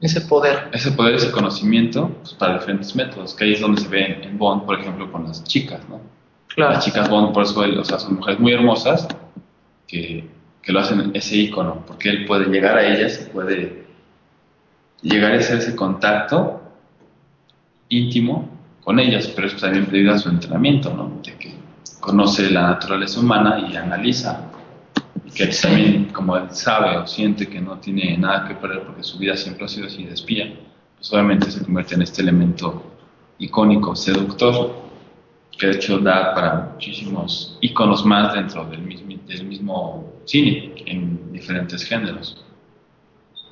Ese poder. ese poder, ese conocimiento pues, para diferentes métodos, que ahí es donde se ve en, en Bond, por ejemplo, con las chicas, ¿no? Claro. Las chicas Bond, por eso él, o sea, son mujeres muy hermosas que, que lo hacen ese icono, porque él puede llegar a ellas y puede llegar a hacer ese contacto íntimo con ellas, pero eso también debido a su entrenamiento, ¿no? De que conoce la naturaleza humana y analiza. Y que también, como él sabe o siente que no tiene nada que perder porque su vida siempre ha sido así de espía, pues obviamente se convierte en este elemento icónico, seductor, que de hecho da para muchísimos iconos más dentro del mismo, del mismo cine, en diferentes géneros.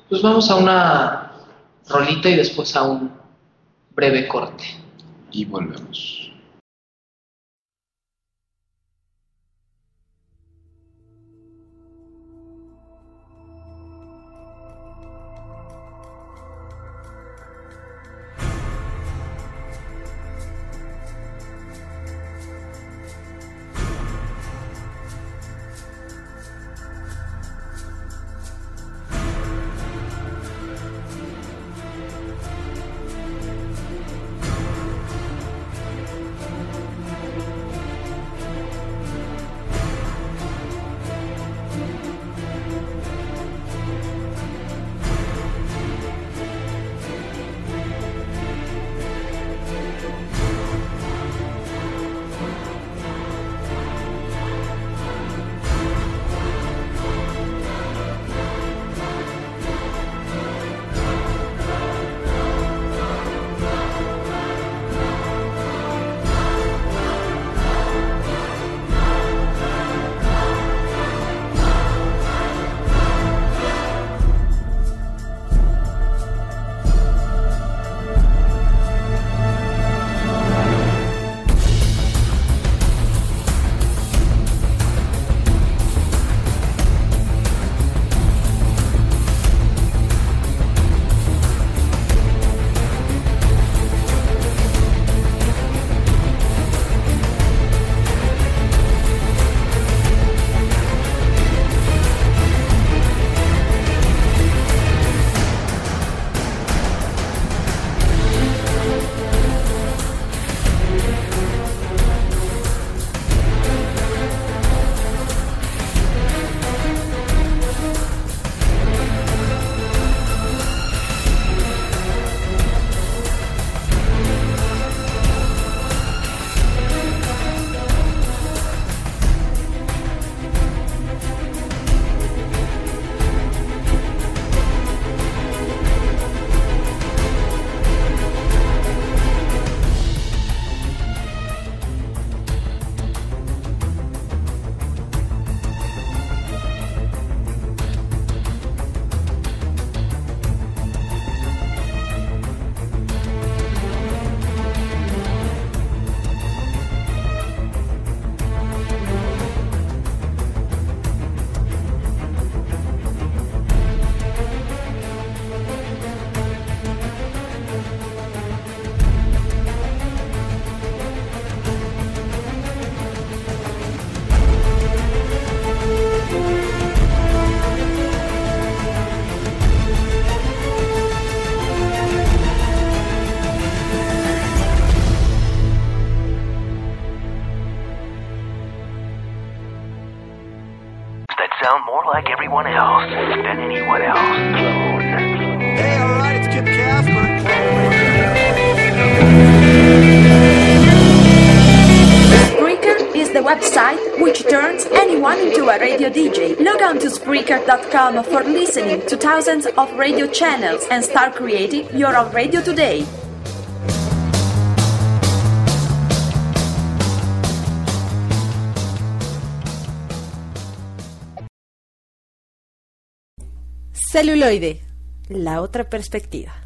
Pues vamos a una rolita y después a un breve corte. Y volvemos. welcome for listening to thousands of radio channels and start creating your own radio today. Celuloide, la otra perspectiva.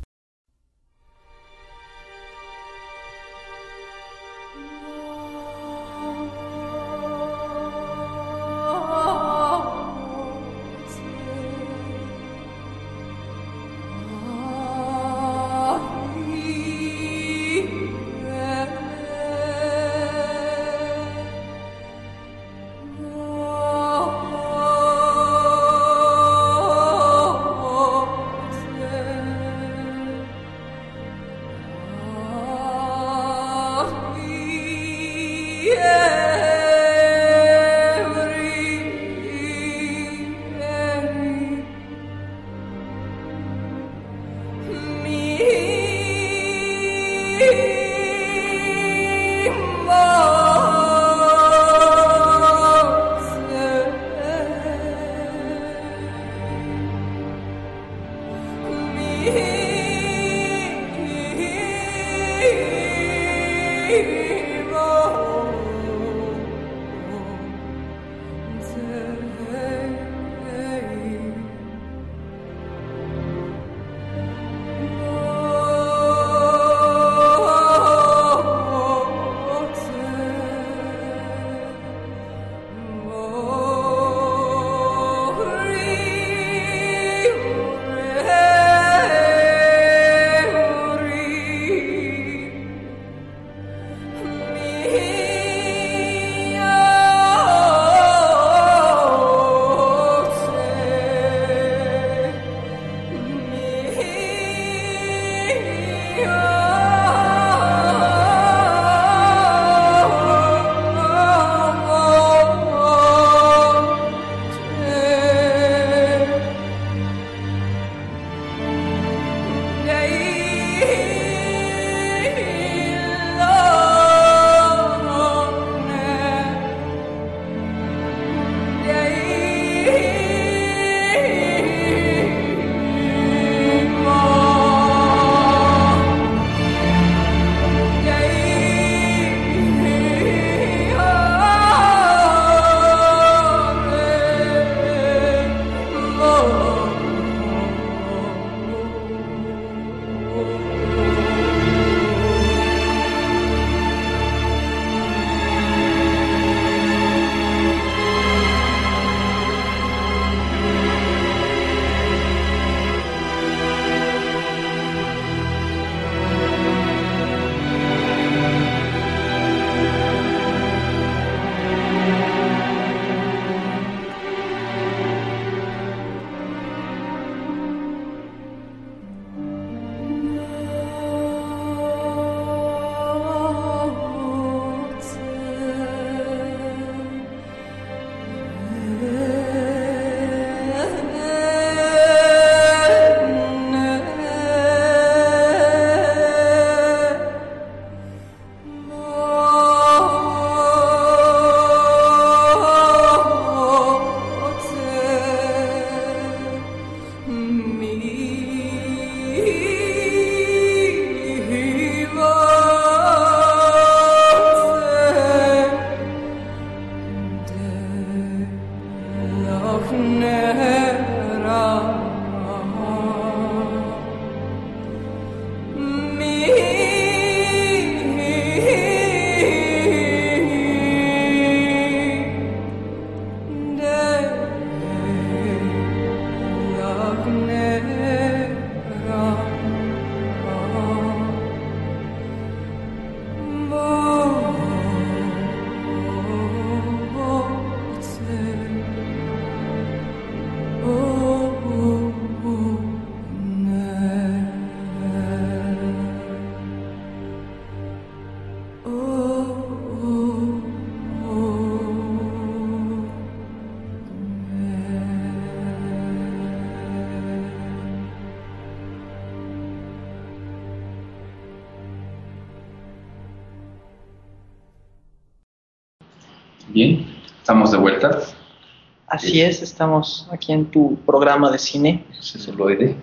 Así es, estamos aquí en tu programa de cine. Celuloide,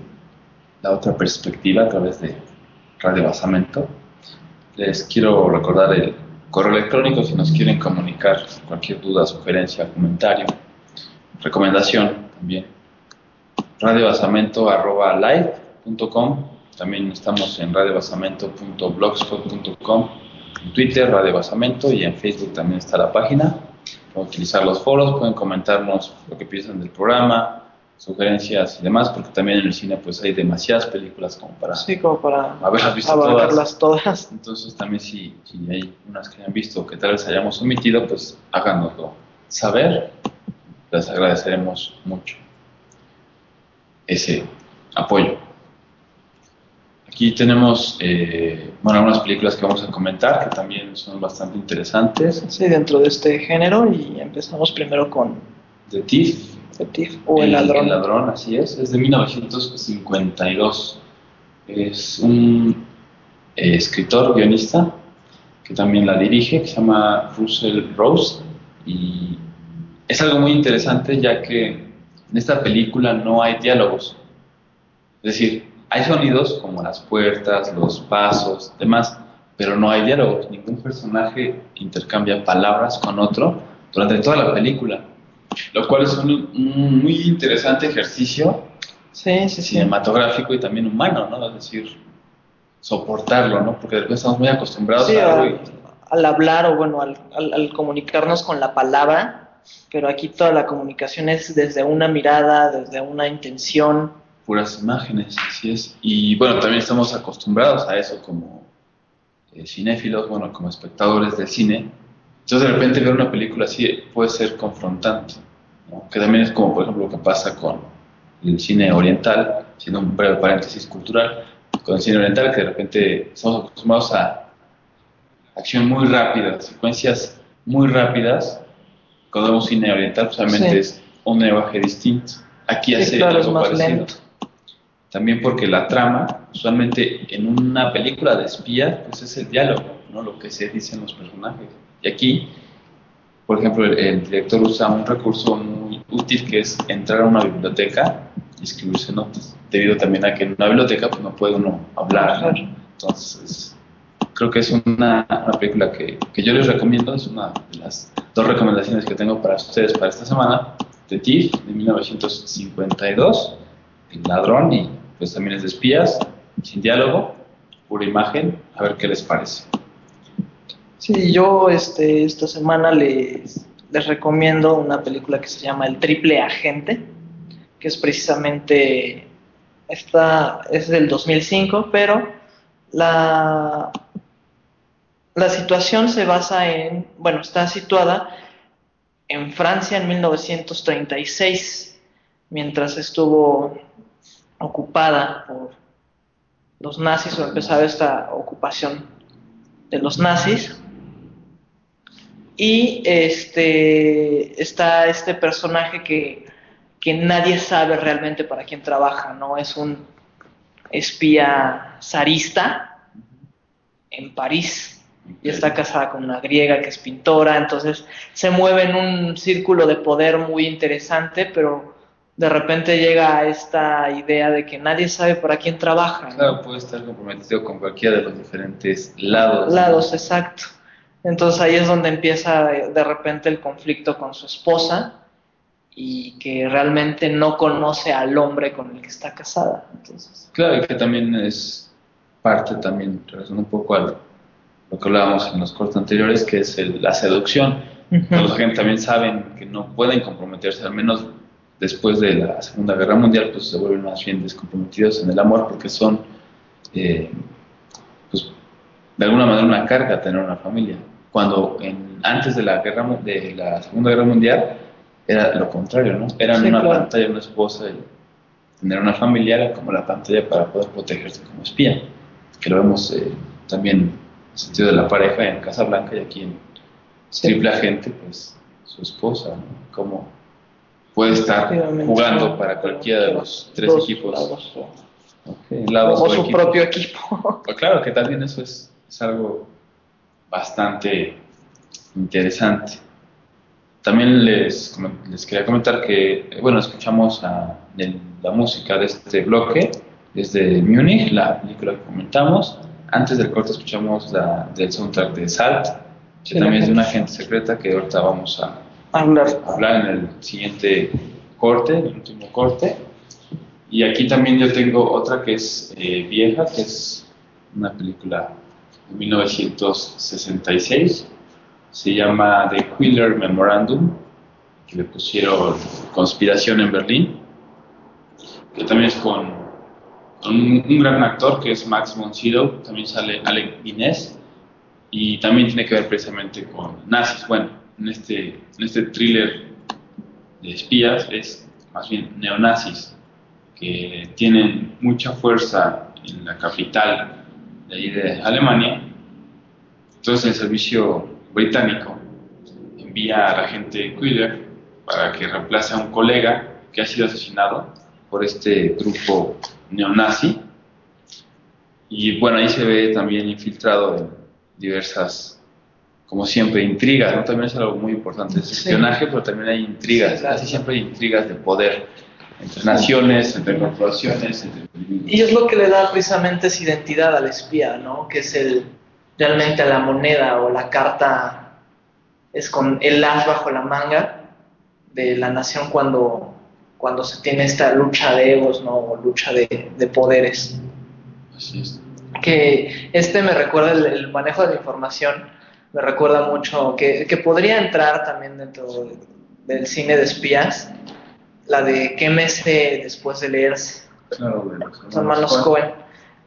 la otra perspectiva a través de Radio Basamento. Les quiero recordar el correo electrónico si nos quieren comunicar cualquier duda, sugerencia, comentario, recomendación también. radiobasamento.live.com. También estamos en radiobasamento.blogspot.com. En Twitter, Radio Basamento, y en Facebook también está la página. Utilizar los foros, pueden comentarnos lo que piensan del programa, sugerencias y demás, porque también en el cine pues hay demasiadas películas como para Sí, como para haberlas visto todas. todas. Entonces también si, si hay unas que han visto que tal vez hayamos omitido, pues háganoslo saber. Les agradeceremos mucho ese apoyo. Aquí tenemos, eh, bueno, algunas películas que vamos a comentar que también son bastante interesantes. Sí, dentro de este género y empezamos primero con The Thief, The Thief o El Ladrón. El ladrón, así es. Es de 1952. Es un eh, escritor, guionista, que también la dirige, que se llama Russell Rose. Y es algo muy interesante ya que en esta película no hay diálogos. Es decir, hay sonidos como las puertas, los pasos, demás, pero no hay diálogos. Ningún personaje intercambia palabras con otro durante toda la película. Lo cual es un, un muy interesante ejercicio Sí, cinematográfico y también humano, ¿no? Es decir, soportarlo, ¿no? Porque después estamos muy acostumbrados Sí, a a- algo y- al hablar o bueno, al, al- al comunicarnos con la palabra, pero aquí toda la comunicación es desde una mirada, desde una intención. Puras imágenes, así es. Y bueno, también estamos acostumbrados a eso como eh, cinéfilos, bueno, como espectadores del cine. Entonces de repente ver una película así puede ser confrontante, ¿no? que también es como por ejemplo lo que pasa con el cine oriental, siendo un breve paréntesis cultural, con el cine oriental que de repente estamos acostumbrados a acción muy rápida, secuencias muy rápidas. Cuando vemos cine oriental, pues obviamente Sí. es un lenguaje distinto. Aquí Sí, hace claro, es algo más parecido. lento. También porque la trama, usualmente en una película de espías, pues es el diálogo, ¿no? Lo que se dicen los personajes. Y aquí, por ejemplo, el, el director usa un recurso muy útil que es entrar a una biblioteca y escribirse notas. Debido también a que en una biblioteca pues no puede uno hablar. ¿no? Entonces, creo que es una, una película que, que yo les recomiendo, es una de las dos recomendaciones que tengo para ustedes para esta semana. The Thief, de 1952, El ladrón, y pues también es de espías, sin diálogo, pura imagen, a ver qué les parece. Sí, yo este, esta semana les, les recomiendo una película que se llama El Triple Agente, que es precisamente, esta es del 2005, pero la, la situación se basa en, bueno, está situada en Francia en 1936, mientras estuvo ocupada por los nazis o empezaba esta ocupación de los nazis. Y este está este personaje que, que nadie sabe realmente para quién trabaja, ¿no? Es un espía zarista en París y está casada con una griega que es pintora, entonces se mueve en un círculo de poder muy interesante, pero de repente llega a esta idea de que nadie sabe para quién trabaja. ¿no? Claro, puede estar comprometido con cualquiera de los diferentes lados. lados, exacto. Entonces ahí es donde empieza de, repente el conflicto con su esposa y que realmente no conoce al hombre con el que está casada. Entonces, Claro, y que también es parte también, relacionado un poco a lo que hablábamos en los cortes anteriores, que es el- la seducción. Los agentes también saben que no pueden comprometerse, al menos después de la Segunda Guerra Mundial, pues se vuelven más bien descomprometidos en el amor porque son, eh, pues, de alguna manera una carga tener una familia. Cuando en- antes de la, guerra, de la Segunda Guerra Mundial era lo contrario, ¿no? Eran Sí, una claro. pantalla, una esposa, y tener una familia era como la pantalla para poder protegerse como espía, que lo vemos eh, también en el sentido de la pareja en Casa Blanca y aquí en Sí. Triple Agente, pues su esposa, ¿no? Como puede estar jugando para cualquiera de los tres dos equipos. lados, o- Ok, lados o su equipos. propio equipo. Pues claro que también eso es, es algo bastante interesante. También les, les quería comentar que, bueno, escuchamos a- el- la música de este bloque desde Múnich, la película que comentamos. Antes del corte escuchamos la del soundtrack de Salt, que Sí, también es de una gente. agente secreta que ahorita vamos a Hablar. hablar en el siguiente corte, el último corte. Y aquí también yo tengo otra que es eh, vieja, que es una película de 1966. Se llama The Wheeler Memorandum, que le pusieron Conspiración en Berlín, que también es con, un, un gran actor que es Max von Sydow, también sale Alec Guinness, y también tiene que ver precisamente con nazis. Bueno, en este, en este thriller de espías es más bien neonazis que tienen mucha fuerza en la capital de ahí de Alemania. Entonces el servicio británico envía a la agente Quiller para que reemplace a un colega que ha sido asesinado por este grupo neonazi. Y bueno, ahí se ve también infiltrado en diversas, como siempre, intrigas, ¿no? También es algo muy importante, es Sí. espionaje, pero también hay intrigas, Sí, casi siempre hay intrigas de poder entre naciones, entre corporaciones, entre. Y es lo que le da precisamente esa identidad al espía, ¿no? Que es el realmente la moneda o la carta es con el as bajo la manga de la nación cuando, cuando se tiene esta lucha de egos, ¿no? O lucha de, de poderes. Así es. Que este me recuerda el, el manejo de la información, me recuerda mucho que, que podría entrar también dentro de- del cine de espías, la de quémese después de leerse Claro, son hermanos Cohen.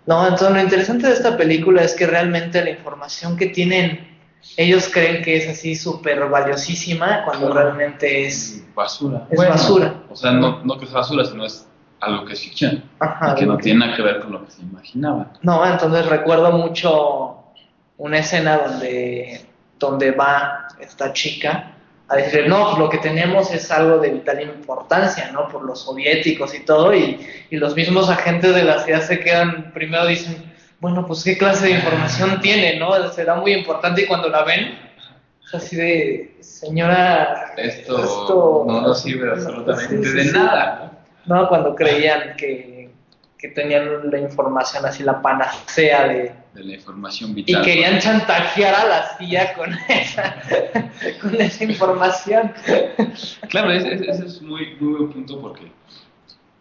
No, entonces lo interesante de esta película es que realmente la información que tienen, ellos creen que es así súper valiosísima cuando realmente es... basura. Es basura. O sea, no, no que es basura, sino es algo que es ficción. Ajá, y que no tiene nada que ver con lo que se imaginaba. No, entonces recuerdo mucho una escena donde, donde va esta chica a decir, no, pues lo que tenemos es algo de vital importancia, ¿no? Por los soviéticos y todo, y, y los mismos agentes de la ciudad se quedan, primero dicen, bueno, pues qué clase de información tiene, ¿no? Será muy importante y cuando la ven, es así de, señora, Esto, no nos sirve absolutamente Sí, sí, de sí. nada. No, cuando creían que, que tenían la información así, la panacea de, De la información y vital. querían chantajear a la CIA con esa, con esa información. Claro, ese, es muy, muy buen punto porque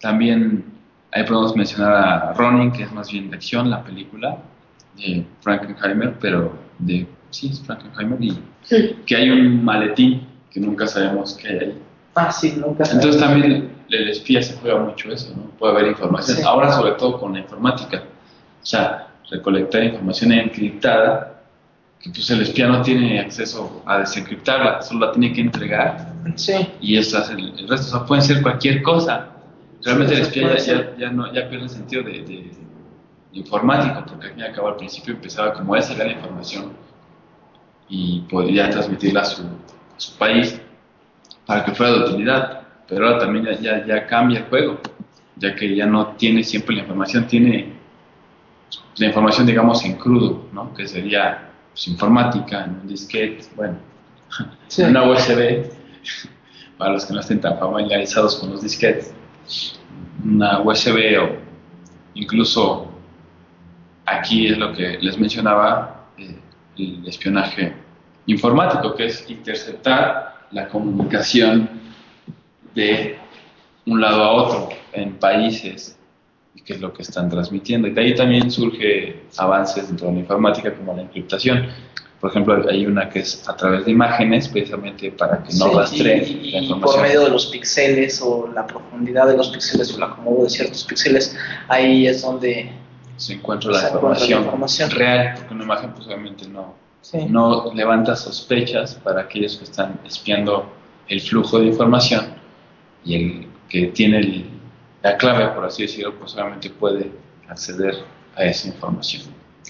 también ahí podemos mencionar a Ronin, que es más bien de acción, la película de Frankenheimer, pero de, sí, es Frankenheimer, y que hay un maletín que nunca sabemos qué hay ahí. Ah, sí, nunca sabía. Entonces también el espía se juega mucho eso, ¿no? Puede haber información. Sí. Ahora sobre todo con la informática. O sea, recolectar información encriptada, que pues el espía no tiene acceso a desencriptarla, solo la tiene que entregar Sí, y eso hace el, el resto. O sea, pueden ser cualquier cosa. Realmente Sí, el espía ya, ya, no, ya pierde el sentido de, de- de informático, porque al fin y al cabo al principio empezaba como esa la información y podría transmitirla a su, a su país para que fuera de utilidad. Pero ahora también ya, ya, ya cambia el juego, ya que ya no tiene siempre la información, tiene la información, digamos, en crudo, ¿no? Que sería pues, informática, en un disquete, bueno, sí. en una USB, para los que no estén tan familiarizados con los disquetes, una USB o incluso aquí es lo que les mencionaba, eh, el espionaje informático, que es interceptar la comunicación de un lado a otro en países qué es lo que están transmitiendo. Y de ahí también surge avances dentro de la informática como la encriptación. Por ejemplo, hay una que es a través de imágenes, precisamente para que no Sí, rastreen y, la por información. medio de los píxeles o la profundidad de los píxeles o el acomodo de ciertos píxeles, ahí es donde se encuentra la, Se encuentra la información, información. real, porque una imagen pues obviamente no, sí. no levanta sospechas para aquellos que están espiando el flujo de información y el que tiene el- la clave, por así decirlo, pues obviamente puede acceder a esa información.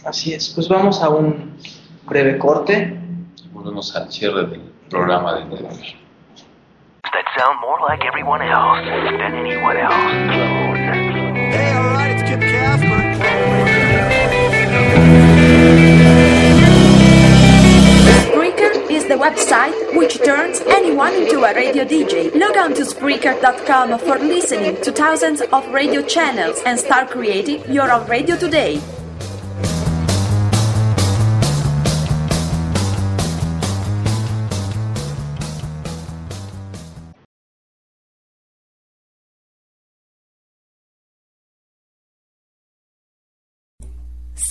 Así es. Pues vamos a un breve corte. Y volvemos al cierre del programa de hoy. That sound more like everyone else than anyone else. Hey, alright, it's Kip Casper. the website which turns anyone into a radio DJ. Log on to Spreaker.com for listening to thousands of radio channels and start creating your own radio today.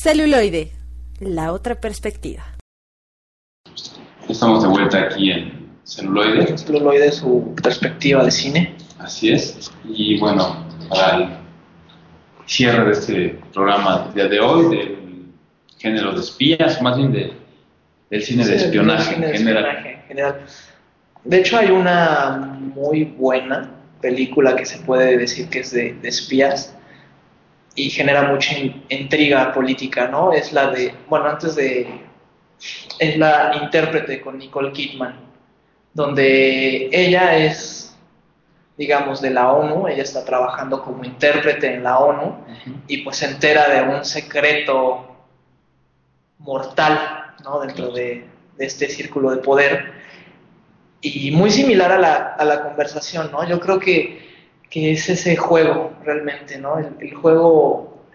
Celuloide, la otra perspectiva. Estamos de vuelta aquí en Celuloide, Celuloide, su perspectiva de cine. así es. Y bueno, para el cierre de este programa del día de hoy, del género de espías, más bien de, del cine de espionaje en general. espionaje en general. De hecho, hay una muy buena película que se puede decir que es de, de espías y genera mucha in- intriga política, ¿no? Es la de, bueno, antes de, es la intérprete con Nicole Kidman, donde ella es, digamos, de la ONU, ella está trabajando como intérprete en la ONU y pues se entera de un secreto mortal ¿no? dentro de, de este círculo de poder y muy similar a la, a la conversación, ¿no? Yo creo que, que es ese juego realmente, ¿no? El, el juego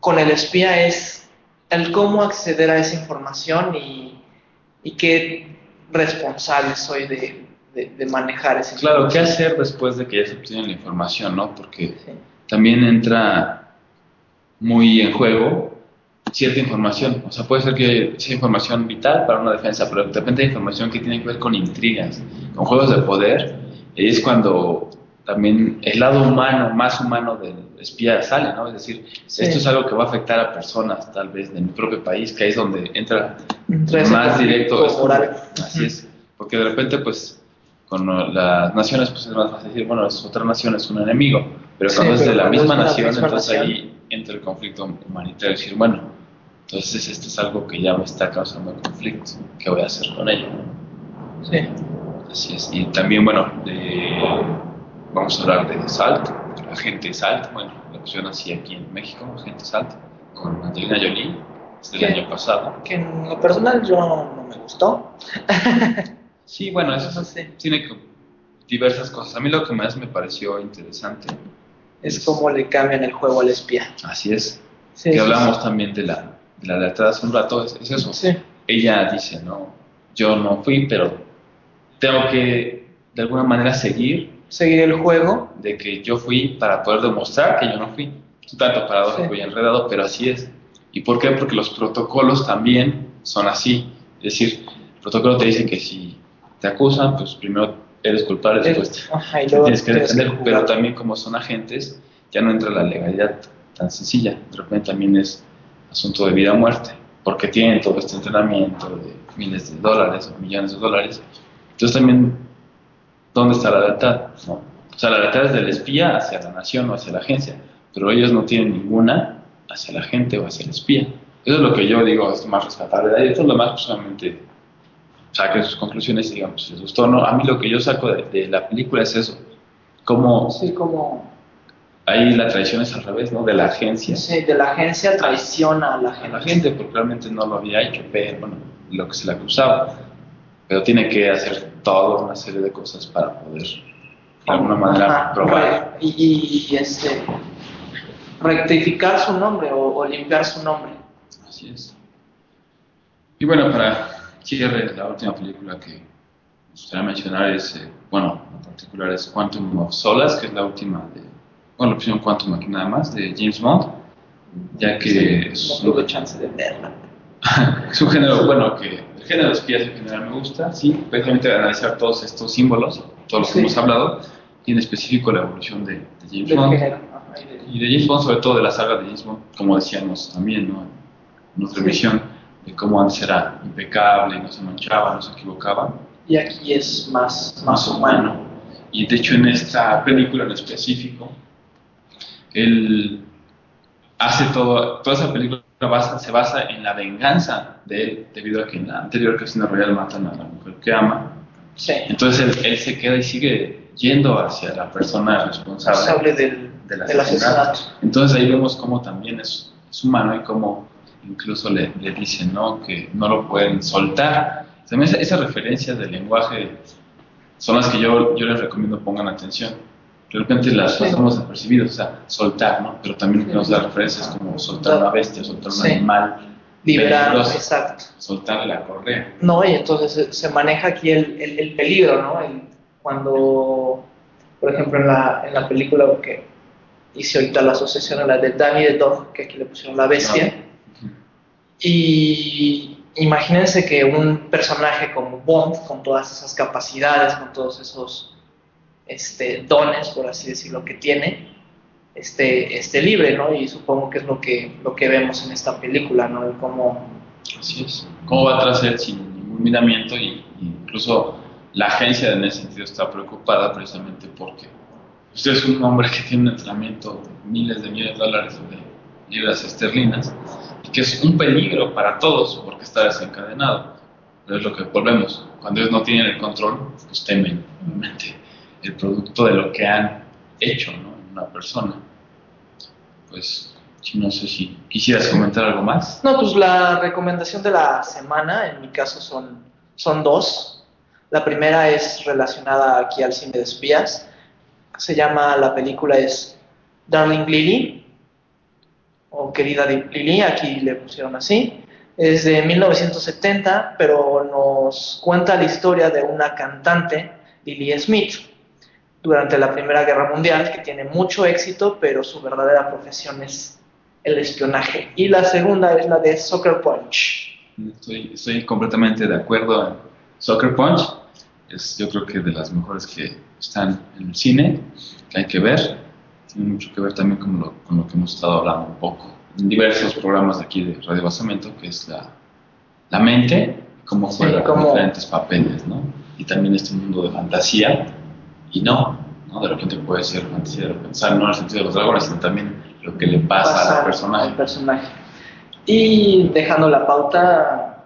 con el espía es el cómo acceder a esa información y, y qué responsable soy de, de- de manejar esa Claro, ¿qué hacer después de que ya se obtiene la información, no? Porque Sí. también entra muy en juego cierta información. O sea, puede ser que sea información vital para una defensa, pero de repente hay información que tiene que ver con intrigas, con juegos de poder. Y es cuando también el lado humano, más humano del espía sale, ¿no? Es decir, Sí. esto es algo que va a afectar a personas, tal vez, de mi propio país, que ahí es donde entra Entre ese más directo. es como- así es. Porque de repente, pues, con las naciones, pues es más fácil decir, bueno, es otra nación, es un enemigo. Pero Sí, cuando es de la misma es nación, misma entonces nación. ahí entra el conflicto humanitario. Decir, bueno, entonces esto es algo que ya me está causando conflicto. ¿Qué voy a hacer con ello? Sí. Así es. Y también, bueno, de- vamos a hablar de Salt, Agente Salt. Bueno, la pusieron así aquí en México, Agente Salt, con Angelina Jolie, es del Sí. año pasado. que en lo personal yo no me gustó. Sí, bueno, eso sé. tiene diversas cosas. A mí lo que más me pareció interesante, Es como le cambian el juego al espía. así es, Sí, que sí, hablamos también de la, de la lealtad hace un rato, es, es eso. Sí. Ella dice, no, yo no fui, pero tengo que de alguna manera seguir Seguir el juego. de que yo fui para poder demostrar que yo no fui. Un tanto paradójico Sí. y enredado, pero así es. ¿Y por qué? Porque los protocolos también son así. Es decir, el protocolo te dice que si te acusan, pues primero eres culpable, después Ajá, y te luego tienes que defender. jugar. pero también como son agentes, ya no entra la legalidad tan sencilla. De repente también es asunto de vida o muerte, porque tienen todo este entrenamiento de miles de dólares o millones de dólares. Entonces también, ¿dónde está la lealtad? ¿no? O sea, la lealtad es del espía hacia la nación o hacia la agencia, pero ellos no tienen ninguna hacia la gente o hacia el espía. Eso es lo que yo digo es más rescatable de ahí. Esto es lo más personalmente saquen sus conclusiones y digamos si les gustó o no. A mí lo que yo saco de, de la película es eso, cómo Sí, como ahí la traición es al revés, ¿no? De la agencia sí, de la agencia traiciona a la a gente. la gente, porque realmente no lo había hecho, pero bueno, lo que se le acusaba. Pero tiene que hacer toda una serie de cosas para poder, de alguna manera, Ajá, probar. y, y, este rectificar su nombre o, o limpiar su nombre. Así es. Y bueno, para cierre, la última película que me gustaría mencionar es, eh, bueno, en particular es Quantum of Solace, que es la última de, bueno, la opción Quantum aquí nada más, de James Bond, ya que es, no tuve chance de verla. es un género, bueno, que el género de espías en general me gusta, sí, precisamente analizar todos estos símbolos, todos los que Sí. hemos hablado, y en específico la evolución de, de James Bond. Ajá, y de- Y de James Bond, sobre todo de la saga de James Bond, como decíamos también, ¿no? En nuestra Sí. emisión, de cómo antes era impecable, no se manchaba, no se equivocaba, Y aquí es más, más humano. Y de hecho en esta película en específico, él hace todo, toda esa película basa- se basa en la venganza de él, debido a que en la anterior Casino Royale matan a la mujer que ama. Sí. Entonces él, él se queda y sigue yendo hacia la persona responsable. Del, del del asesinato. asesinato. Entonces ahí vemos cómo también es, es humano y cómo incluso le, le dicen ¿no? que no lo pueden soltar. También esa- esas referencias del lenguaje son las que yo, yo les recomiendo pongan atención. De repente las Sí. pasamos desapercibidos, o sea, soltar, ¿no? Pero también nos da referencias como soltar una bestia, soltar un animal, Liberar, exacto. soltar la correa. No, y entonces se, maneja aquí el, el, el peligro, ¿no? El- cuando, por ejemplo, en la, en la película que hice ahorita la asociación a la de Danny the Dog, que aquí le pusieron la bestia. Ujú. Y imagínense que un personaje como Bond, con todas esas capacidades, con todos esos este, dones, por así decirlo, que tiene, esté, esté libre, ¿no? Y supongo que es lo que, lo que vemos en esta película, ¿no? El cómo Así es. ¿Cómo va a trascender sin ningún miramiento? Y, incluso la agencia en ese sentido está preocupada precisamente porque usted es un hombre que tiene un entrenamiento de miles de millones de dólares de libras esterlinas y que es un peligro para todos porque está desencadenado. Pero es lo que volvemos. Cuando ellos no tienen el control, pues temen, obviamente, el producto de lo que han hecho ¿no? en una persona. Pues, no sé si quisieras comentar algo más. No, pues la recomendación de la semana, en mi caso, son, son dos. La primera es relacionada aquí al cine de espías. Se llama, la película es Darling Lily, o Querida Lily, aquí le pusieron así. Es de 1970, pero nos cuenta la historia de una cantante, Lily Smith, durante la Primera Guerra Mundial, que tiene mucho éxito, pero su verdadera profesión es el espionaje. Y la segunda es la de Soccer Punch. Estoy, estoy completamente de acuerdo en Soccer Punch. Es yo creo que de las mejores que están en el cine, que hay que ver. Tiene mucho que ver también con lo, con lo que hemos estado hablando un poco en diversos programas de aquí de Radio Basamento, que es la, la mente, cómo Sí, juega cómo- diferentes papeles, ¿no? Y también este mundo de fantasía, y no, ¿no? De repente puede ser fantasía, de pensar no en el sentido de los dragones, sino también lo que le pasa, Pasa al personaje. al personaje. Y dejando la pauta,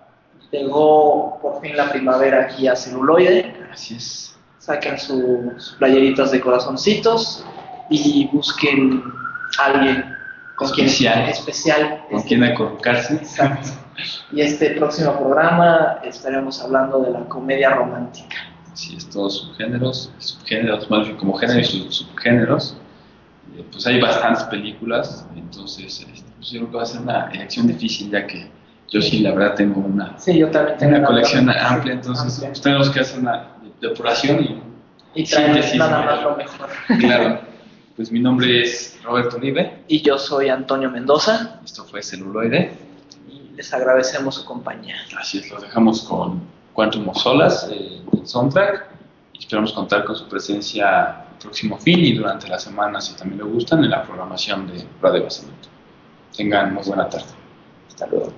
llegó por fin la primavera aquí a celuloide. Así es. Su- sus playeritas de corazoncitos y busquen a alguien con quien Especial. especial. ¿Con Este- quién acurrucarse? Exacto. Y este próximo programa estaremos hablando de la comedia romántica. Así es, todos subgéneros, subgéneros, más bien como géneros y sub- subgéneros. Eh, Pues hay bastantes películas, entonces este, pues yo creo que va a ser una elección difícil, ya que yo sí, la verdad, tengo una, Sí, yo también tengo una colección sí, amplia, entonces amplia. pues, tenemos que hacer una depuración y, Y síntesis, nada más lo mejor. claro. Pues mi nombre es Roberto Uribe, Y yo soy Antonio Mendoza esto fue Celuloide, y les agradecemos su compañía. así es, los dejamos con Quantum of Solas, eh, soundtrack, y esperamos contar con su presencia el próximo fin y durante la semana, si también le gustan, en la programación de Radio Basamento. Tengan muy buena tarde. Hasta luego.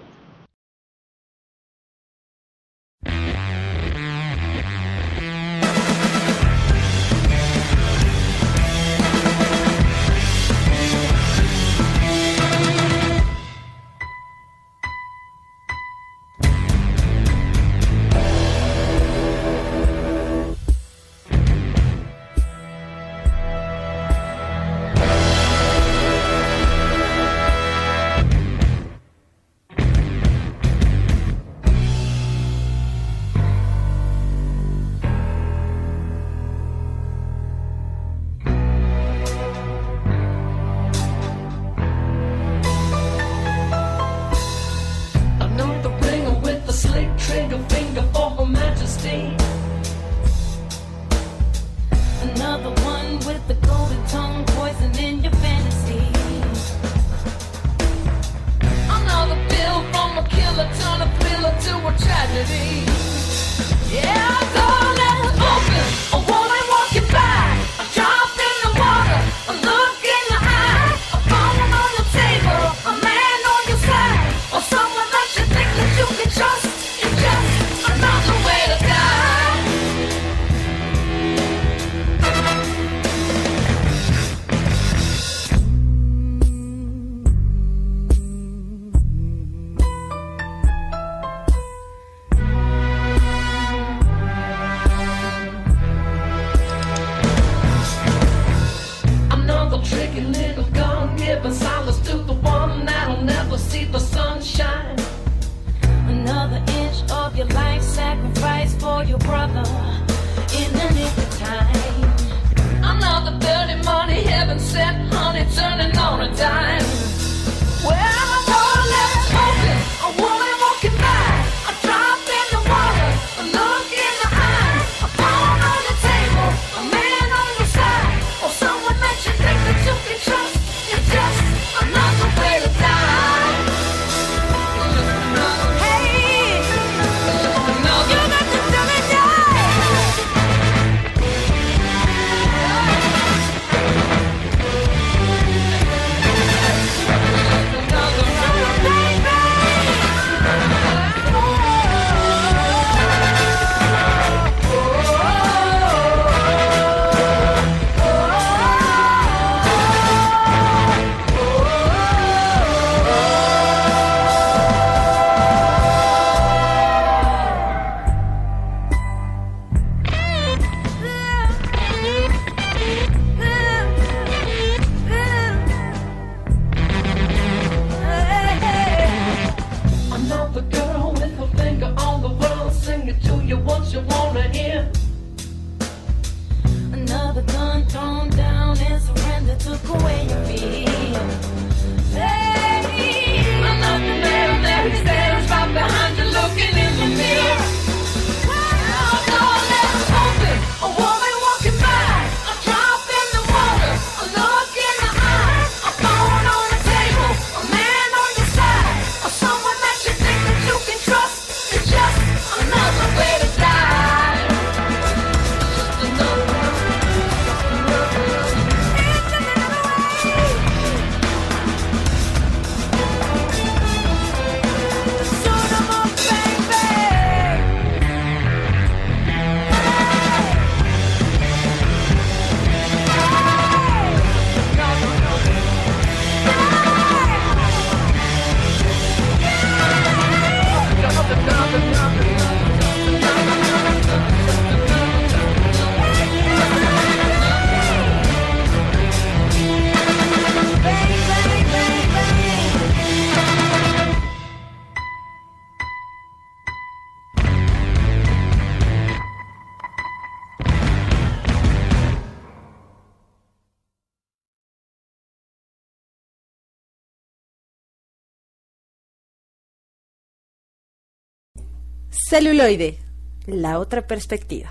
Celuloide, la otra perspectiva.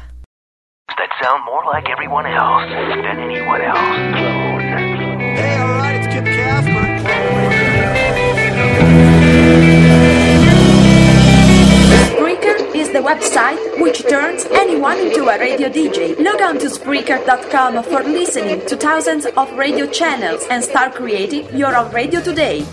That sound more like everyone else than anyone else. Hey, alright, it's Kip Casper. Spreaker is the website which turns anyone into a radio DJ. Log on to Spreaker.com for listening to thousands of radio channels and start creating your own radio today.